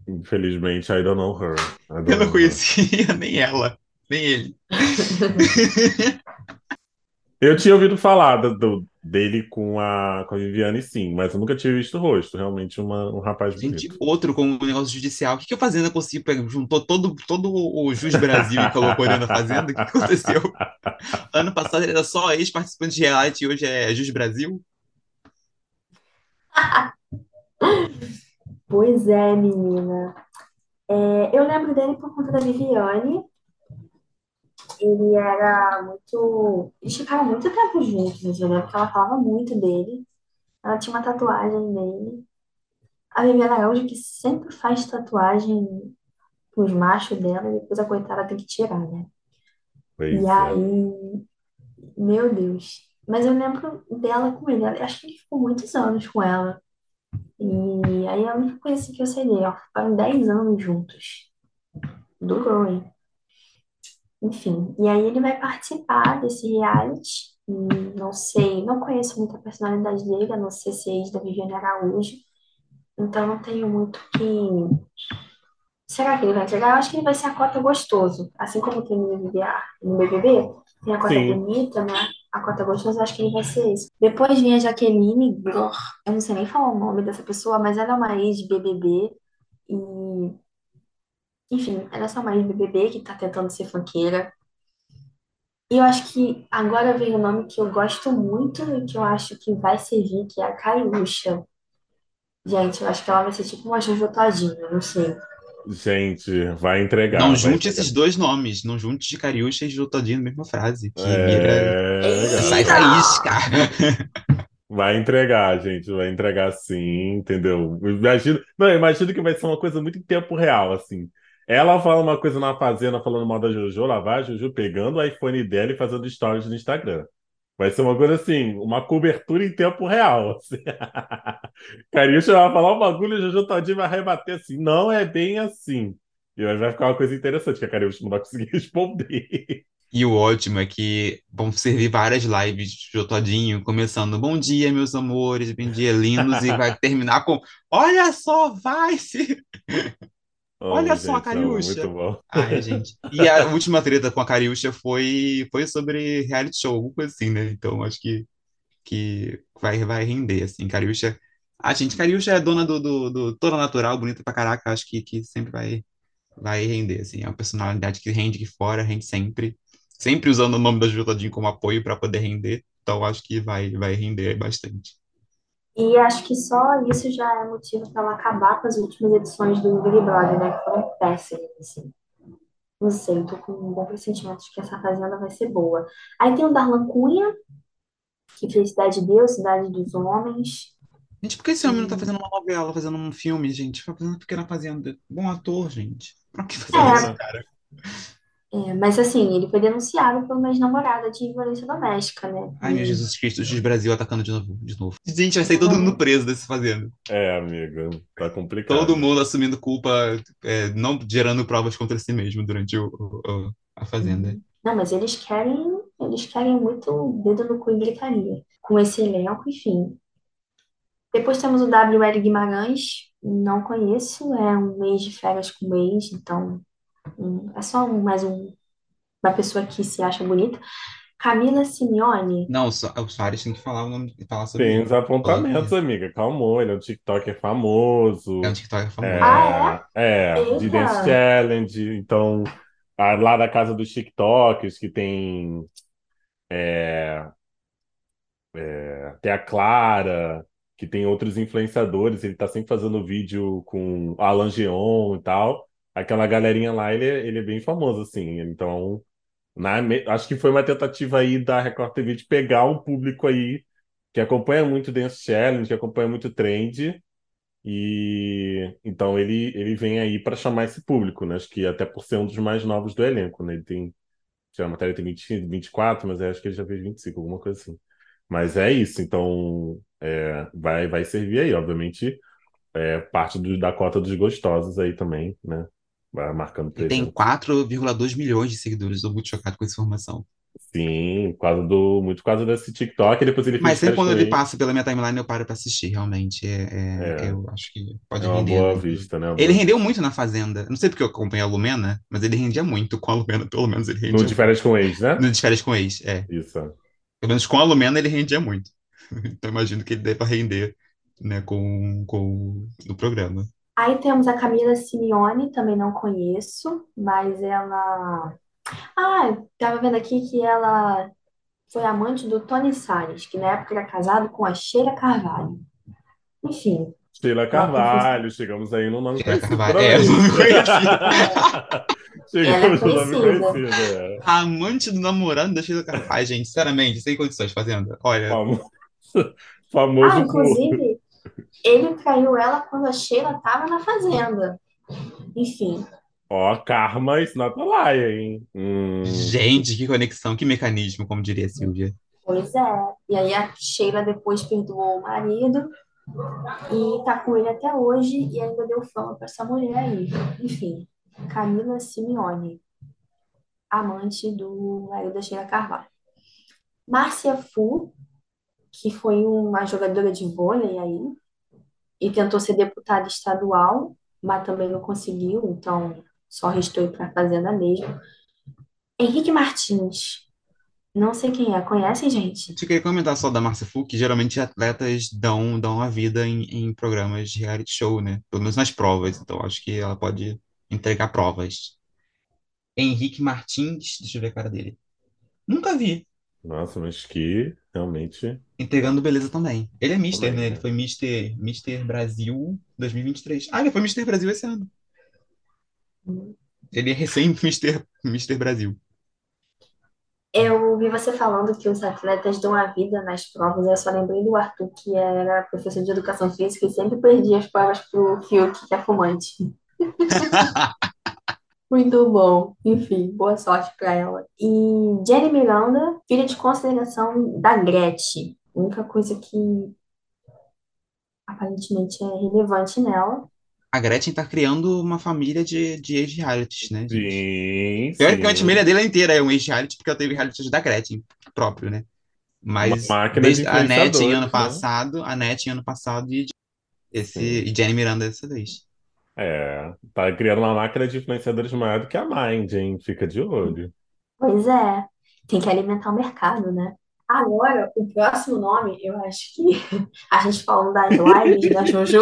Infelizmente, I don't know her. I don't Eu não know conhecia nem ela, nem ele. Eu tinha ouvido falar do, do- dele com a, com a Viviane, sim, mas eu nunca tinha visto o rosto. Realmente uma- um rapaz Gente, bonito. outro com o negócio judicial. O que que a Fazenda conseguiu? pegar? Juntou todo, todo o Jus Brasil e colocou ele na Fazenda? O que que aconteceu? Ano passado ele era só ex-participante de reality e hoje é Jus Brasil? Pois é, menina. É, eu lembro dele por conta da Viviane. Ele era muito. Eles ficaram muito tempo juntos, entendeu? Porque ela falava muito dele. Ela tinha uma tatuagem dele. A Viviane Araújo, que sempre faz tatuagem pros machos dela, e depois a coitada tem que tirar, né? Pois E é. aí, meu Deus. Mas eu lembro dela com ele. Eu acho que ele ficou muitos anos com ela. E aí a única coisa assim que eu sei dele, ó, ficaram 10 anos juntos. Durou, hein? Enfim, e aí ele vai participar desse reality. Não sei, não conheço muito a personalidade dele, a não ser se é ex da Viviane Araújo. Então não tenho muito que. Será que ele vai entregar? Eu acho que ele vai ser a cota gostoso. Assim como tem no BBB, no BBB, tem a cota Sim. bonita, né? A cota gostosa, eu acho que ele vai ser esse. Depois vem a Jaqueline, eu não sei nem falar o nome dessa pessoa, mas ela é uma ex de BBB. E, enfim, ela é só de BBB que tá tentando ser funkeira. E eu acho que agora vem o nome que eu gosto muito e que eu acho que vai servir, que é a Caiúcha. Gente, eu acho que ela vai ser tipo uma Jojo Todinho, eu não sei. Gente, vai entregar. Não vai junte entregar. esses dois nomes. Não junte de Cariúcha e de Todinho na mesma frase. Que. É, Sai garoto. faísca. Vai entregar, gente, vai entregar sim, entendeu? Imagino, não, eu imagino que vai ser uma coisa muito em tempo real, assim. Ela fala uma coisa na fazenda falando mal da Jojo, lá vai a Jojo pegando o iPhone dela e fazendo stories no Instagram. Vai ser uma coisa assim, uma cobertura em tempo real. Assim. Cariúcha vai falar um bagulho e a Jojo todinha vai rebater assim. Não é bem assim. E vai ficar uma coisa interessante que a Cariúcha não vai conseguir responder. E o ótimo é que vão servir várias lives de Jotodinho, começando Bom dia, meus amores, bom dia, lindos, e vai terminar com Olha só, vai se. Olha só a gente, Cariúcha. Ai, gente. E a última treta com a Cariúcha foi, foi sobre reality show, alguma coisa assim, né? Então acho que, que vai, vai render, assim. Cariúcha. A gente, Cariúcha é dona do, do, do toda natural, bonita pra caraca, acho que, que sempre vai, vai render, assim. É uma personalidade que rende aqui fora, rende sempre. Sempre usando o nome da Jutadinho como apoio para poder render. Então acho que vai, vai render bastante. E acho que só isso já é motivo para ela acabar com as últimas edições do Big Brother, né? Que foram péssimas, assim. Não sei, tô com um bom pressentimento de que essa fazenda vai ser boa. Aí tem o Darlan Cunha, que fez Cidade de Deus, Cidade dos Homens. Gente, por que esse homem não tá fazendo uma novela, fazendo um filme, gente? Tá fazendo uma pequena fazenda. Bom ator, gente. Pra que fazer É. isso, cara? É, mas assim, ele foi denunciado por uma ex-namorada de violência doméstica, né? Ai, meu Jesus Cristo, o Brasil atacando de novo, de novo. Gente, vai sair todo mundo preso desse fazenda. É, amiga, tá complicado. Todo mundo assumindo culpa, é, não gerando provas contra si mesmo durante o, o- o- a fazenda. Não, mas eles querem, eles querem muito dedo no cu e gritaria. Com esse elenco, enfim. Depois temos o W.L. Guimarães, não conheço, é um mês de férias com mês, então hum, é só um- mais um, uma pessoa que se acha bonita. Camila Simeone, Não, o So- o Soares tem que falar o nome, falar sobre Tem os apontamentos, amiga. Calmou, ele é um TikToker famoso. É um TikTok famoso. Ah, É, é, de. Dance Challenge. Então, lá da casa dos TikTokers, que tem. É, é, tem a Clara, que tem outros influenciadores. Ele tá sempre fazendo vídeo com Alan Geon e tal. Aquela galerinha lá, ele, é- ele é bem famoso, assim. Então, na, me- acho que foi uma tentativa aí da Record TV de pegar um público aí que acompanha muito Dance Challenge, que acompanha muito Trend. E então ele, ele vem aí para chamar esse público, né? Acho que até por ser um dos mais novos do elenco, né? Ele tem, sei a matéria tem 20, 24, mas eu acho que ele já fez 25, alguma coisa assim. Mas é isso, então é, vai, vai servir aí, obviamente, é, parte do- da cota dos gostosos aí também, né? Vai marcando Ele tem presença. 4,2 milhões de seguidores. Estou muito chocado com essa informação. Sim, por causa do, muito por causa desse TikTok, e depois ele Mas fez sempre quando ele passa pela minha timeline, eu paro pra assistir, realmente. É, é- É. eu acho que pode É uma render. boa vista, né? Uma Ele boa rendeu muito na Fazenda. Não sei porque eu acompanho a Lumena, mas ele rendia muito com a Lumena, pelo menos ele No rendia de férias com ex, né? No de férias com ex, é. Isso. Pelo menos com a Lumena ele rendia muito. Então imagino que ele deva render, né, com, com o programa. Aí temos a Camila Simeone, também não conheço, mas ela. Ah, tava vendo aqui que ela foi amante do Tony Salles, que na época era casado com a Sheila Carvalho. Enfim, Sheila Carvalho, chegamos aí no nome Sheila Carvalho. É, eu aí. não conhecia. ela é Chegamos no nome conhecida. conhecido, é. A amante do namorado da Sheila Carvalho. Ai, gente, sinceramente, sem condições, Fazenda. Olha, Famo- Ah, Famoso por. inclusive, ele traiu ela quando a Sheila tava na fazenda. Enfim, Ó, Karma is not a lie, hein? Hum, gente, que conexão, que mecanismo, como diria a Silvia. pois é. E aí a Sheila depois perdoou o marido e tá com ele até hoje e ainda deu fama pra essa mulher aí. Enfim, Camila Simeone, amante do marido da Sheila Carvalho. Márcia Fu, que foi uma jogadora de vôlei aí e tentou ser deputada estadual, mas também não conseguiu, então só restou ir para a Fazenda mesmo. Henrique Martins, não sei quem é, conhecem, gente? Eu queria comentar só da Márcia Fu, que geralmente atletas dão, dão a vida em, em programas de reality show, né? Pelo menos nas provas, então acho que ela pode entregar provas. Henrique Martins, deixa eu ver a cara dele. Nunca vi. Nossa, mas que realmente. Entregando beleza também. Ele é Mister, Também, né? né? Ele foi Mister, Mister Brasil 2023. Ah, ele foi Mister Brasil esse ano. Ele é recém-Mister Mister Brasil. Eu vi você falando que os atletas dão a vida nas provas, eu só lembrei do Arthur, que era professor de educação física e sempre perdia as provas pro Fiuk, que é fumante. Muito bom. Enfim, boa sorte para ela. E Jenny Miranda, filha de consideração da Gretchen. A única coisa que aparentemente é relevante nela. A Gretchen tá criando uma família de, de ex-realities, né, gente? Sim, Teoricamente, a sim. família dele inteira é um ex-reality, porque ela teve reality da Gretchen próprio, né? Uma Mas máquina de desde a NET em ano né? passado, a NET em ano passado e esse Sim. e Jenny Miranda dessa vez. É, tá criando uma máquina de influenciadores maior do que a Mind, hein? Fica de olho. Pois é, tem que alimentar o mercado, né? Agora, o próximo nome, eu acho que a gente falando das lives da Jojo,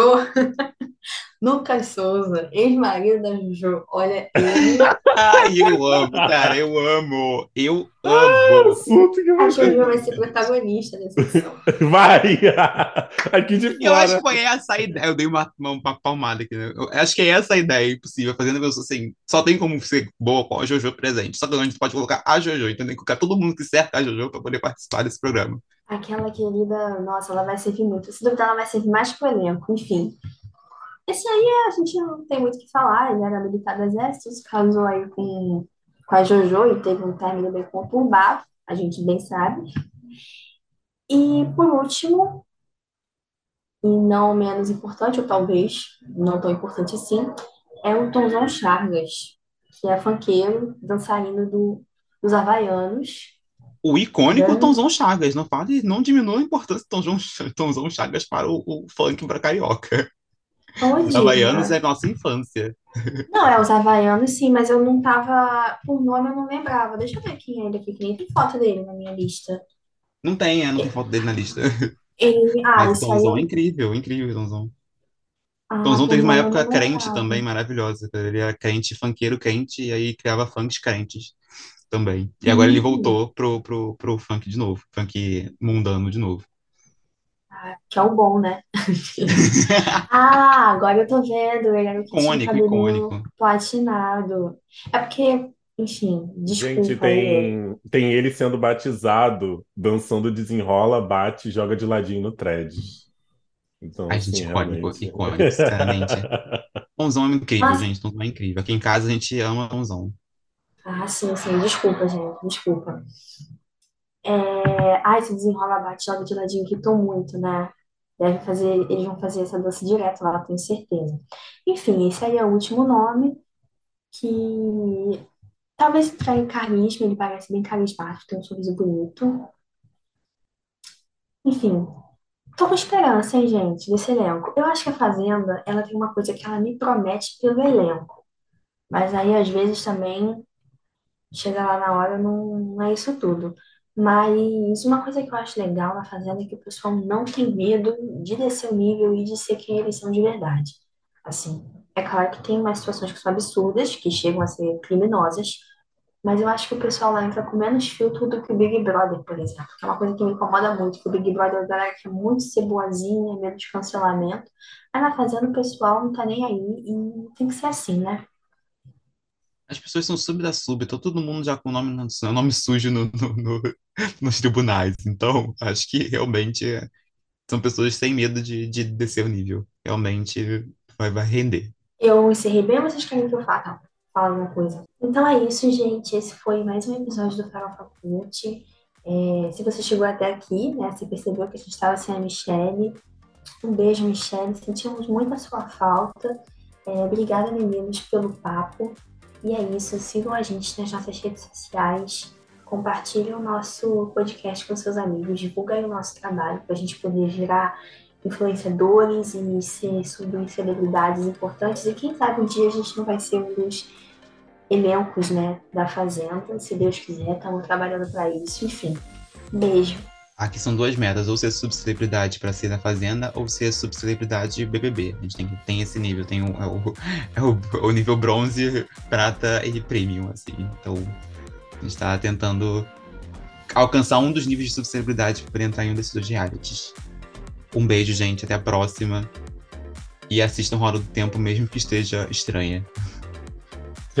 Lucas Souza, ex-marido da Jojo. Olha, ele. Ai, eu amo, cara, eu amo, eu amo. assunto que A Jojo vai ser protagonista dessa edição. Vai! Aqui de Eu acho que fora. foi essa a ideia. Eu dei uma, uma, uma palmada aqui, né? Eu acho que é essa a ideia impossível. Fazendo a pessoa assim, só tem como ser boa com a Jojo presente. Só que a gente pode colocar a Jojo, entendeu? Colocar todo mundo que cerca a Jojo pra poder participar desse programa. Aquela querida, nossa, ela vai servir muito. Se duvidar, ela vai servir mais que o elenco. Enfim, esse aí a gente não tem muito o que falar. Ele era militar do exército, se casou aí com, com a Jojo e teve um término bem conturbado, a gente bem sabe. E por último, e não menos importante, ou talvez não tão importante assim, é o Tonzão Chargas, que é funkeiro, dançarino do, dos Havaianos. O icônico Grande. Tonzão Chagas. Não fale, não diminua a importância do Tonzão, Tonzão Chagas para o, o funk para carioca. Onde? Os Havaianos é nossa infância. Não, é os Havaianos, sim, mas eu não tava. Por nome eu não lembrava. Deixa eu ver quem é ele aqui, que nem tem foto dele na minha lista. Não tem, é, não tem foto dele na lista. Ele. Ah, Mas esse Tonzão é aí. incrível, incrível, Tonzão. Ah, Tonzão teve uma época crente lembrava. também, maravilhosa. Ele era crente, funkeiro crente, e aí criava funks crentes também. E agora ele Hum. voltou pro, pro, pro funk de novo, funk mundano de novo. Que é o bom, né? Ah, agora eu tô vendo. Ele era o que Icônico, icônico. platinado. É porque, enfim, Gente, desculpa aí. tem, tem ele sendo batizado, dançando desenrola, bate e joga de ladinho no thread. Então, Ai, assim, gente, icônico, realmente. icônico, sinceramente. Tonzão é incrível, gente. Tonzão é incrível. Aqui em casa a gente ama Tonzão. Ah, sim, sim. Desculpa, gente. Desculpa. É... Ai, esse desenrola bate joga de ladinho irritou muito, né? Deve fazer, eles vão fazer essa dança direto lá, tenho certeza. Enfim, esse aí é o último nome que talvez traga carisma, ele parece bem carismático, tem um sorriso bonito. Enfim, tô com esperança, hein, gente, desse elenco. Eu acho que a Fazenda, ela tem uma coisa que ela me promete pelo elenco, mas aí às vezes também chega lá na hora não, não é isso tudo. Mas uma coisa que eu acho legal na Fazenda é que o pessoal não tem medo de descer o nível e de ser quem eles são de verdade. Assim, é claro que tem umas situações que são absurdas, que chegam a ser criminosas, mas eu acho que o pessoal lá entra com menos filtro do que o Big Brother, por exemplo. Que é uma coisa que me incomoda muito, que o Big Brother galera que é muito ceboazinha, medo de cancelamento. Mas na Fazenda o pessoal não tá nem aí e tem que ser assim, né? As pessoas são sub da sub, então todo mundo já com nome, nome sujo no, no- no- nos tribunais. Então, acho que realmente é- são pessoas sem medo de, de descer o nível. Realmente vai, vai render. Eu encerrei bem, vocês querem que eu fale? Fala alguma coisa. Então é isso, gente. Esse foi mais um episódio do Farofa Cult. É, se você chegou até aqui, né, você percebeu que a gente estava sem a Michelle. Um beijo, Michelle. Sentimos muito a sua falta. É, obrigada, meninos, pelo papo. E é isso. Sigam a gente nas nossas redes sociais. Compartilhem o nosso podcast com seus amigos. Divulguem o nosso trabalho para a gente poder virar influenciadores e ser subir celebridades importantes. E quem sabe um dia a gente não vai ser um dos elencos né, da Fazenda. Se Deus quiser, estamos trabalhando para isso. Enfim, beijo. Aqui são duas metas, ou ser subcelebridade para ser na Fazenda, ou ser subcelebridade BBB. A gente tem, tem esse nível, tem o, é o, é o, o nível bronze, prata e premium, assim. Então, a gente tá tentando alcançar um dos níveis de subcelebridade para entrar em um desses dois realities. Um beijo, gente, até a próxima. E assistam Roda do Tempo, mesmo que esteja estranha.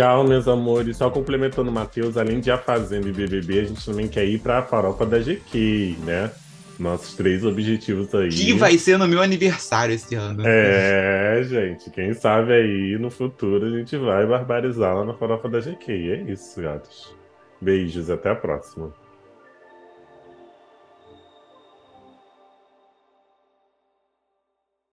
Tchau, meus amores. Só complementando o Matheus, além de A Fazenda e BBB, a gente também quer ir pra farofa da GQ, né? Nossos três objetivos aí. Que vai ser no meu aniversário esse ano. É, gente, quem sabe aí no futuro a gente vai barbarizar lá na farofa da GQ. E é isso, gatos. Beijos, até a próxima.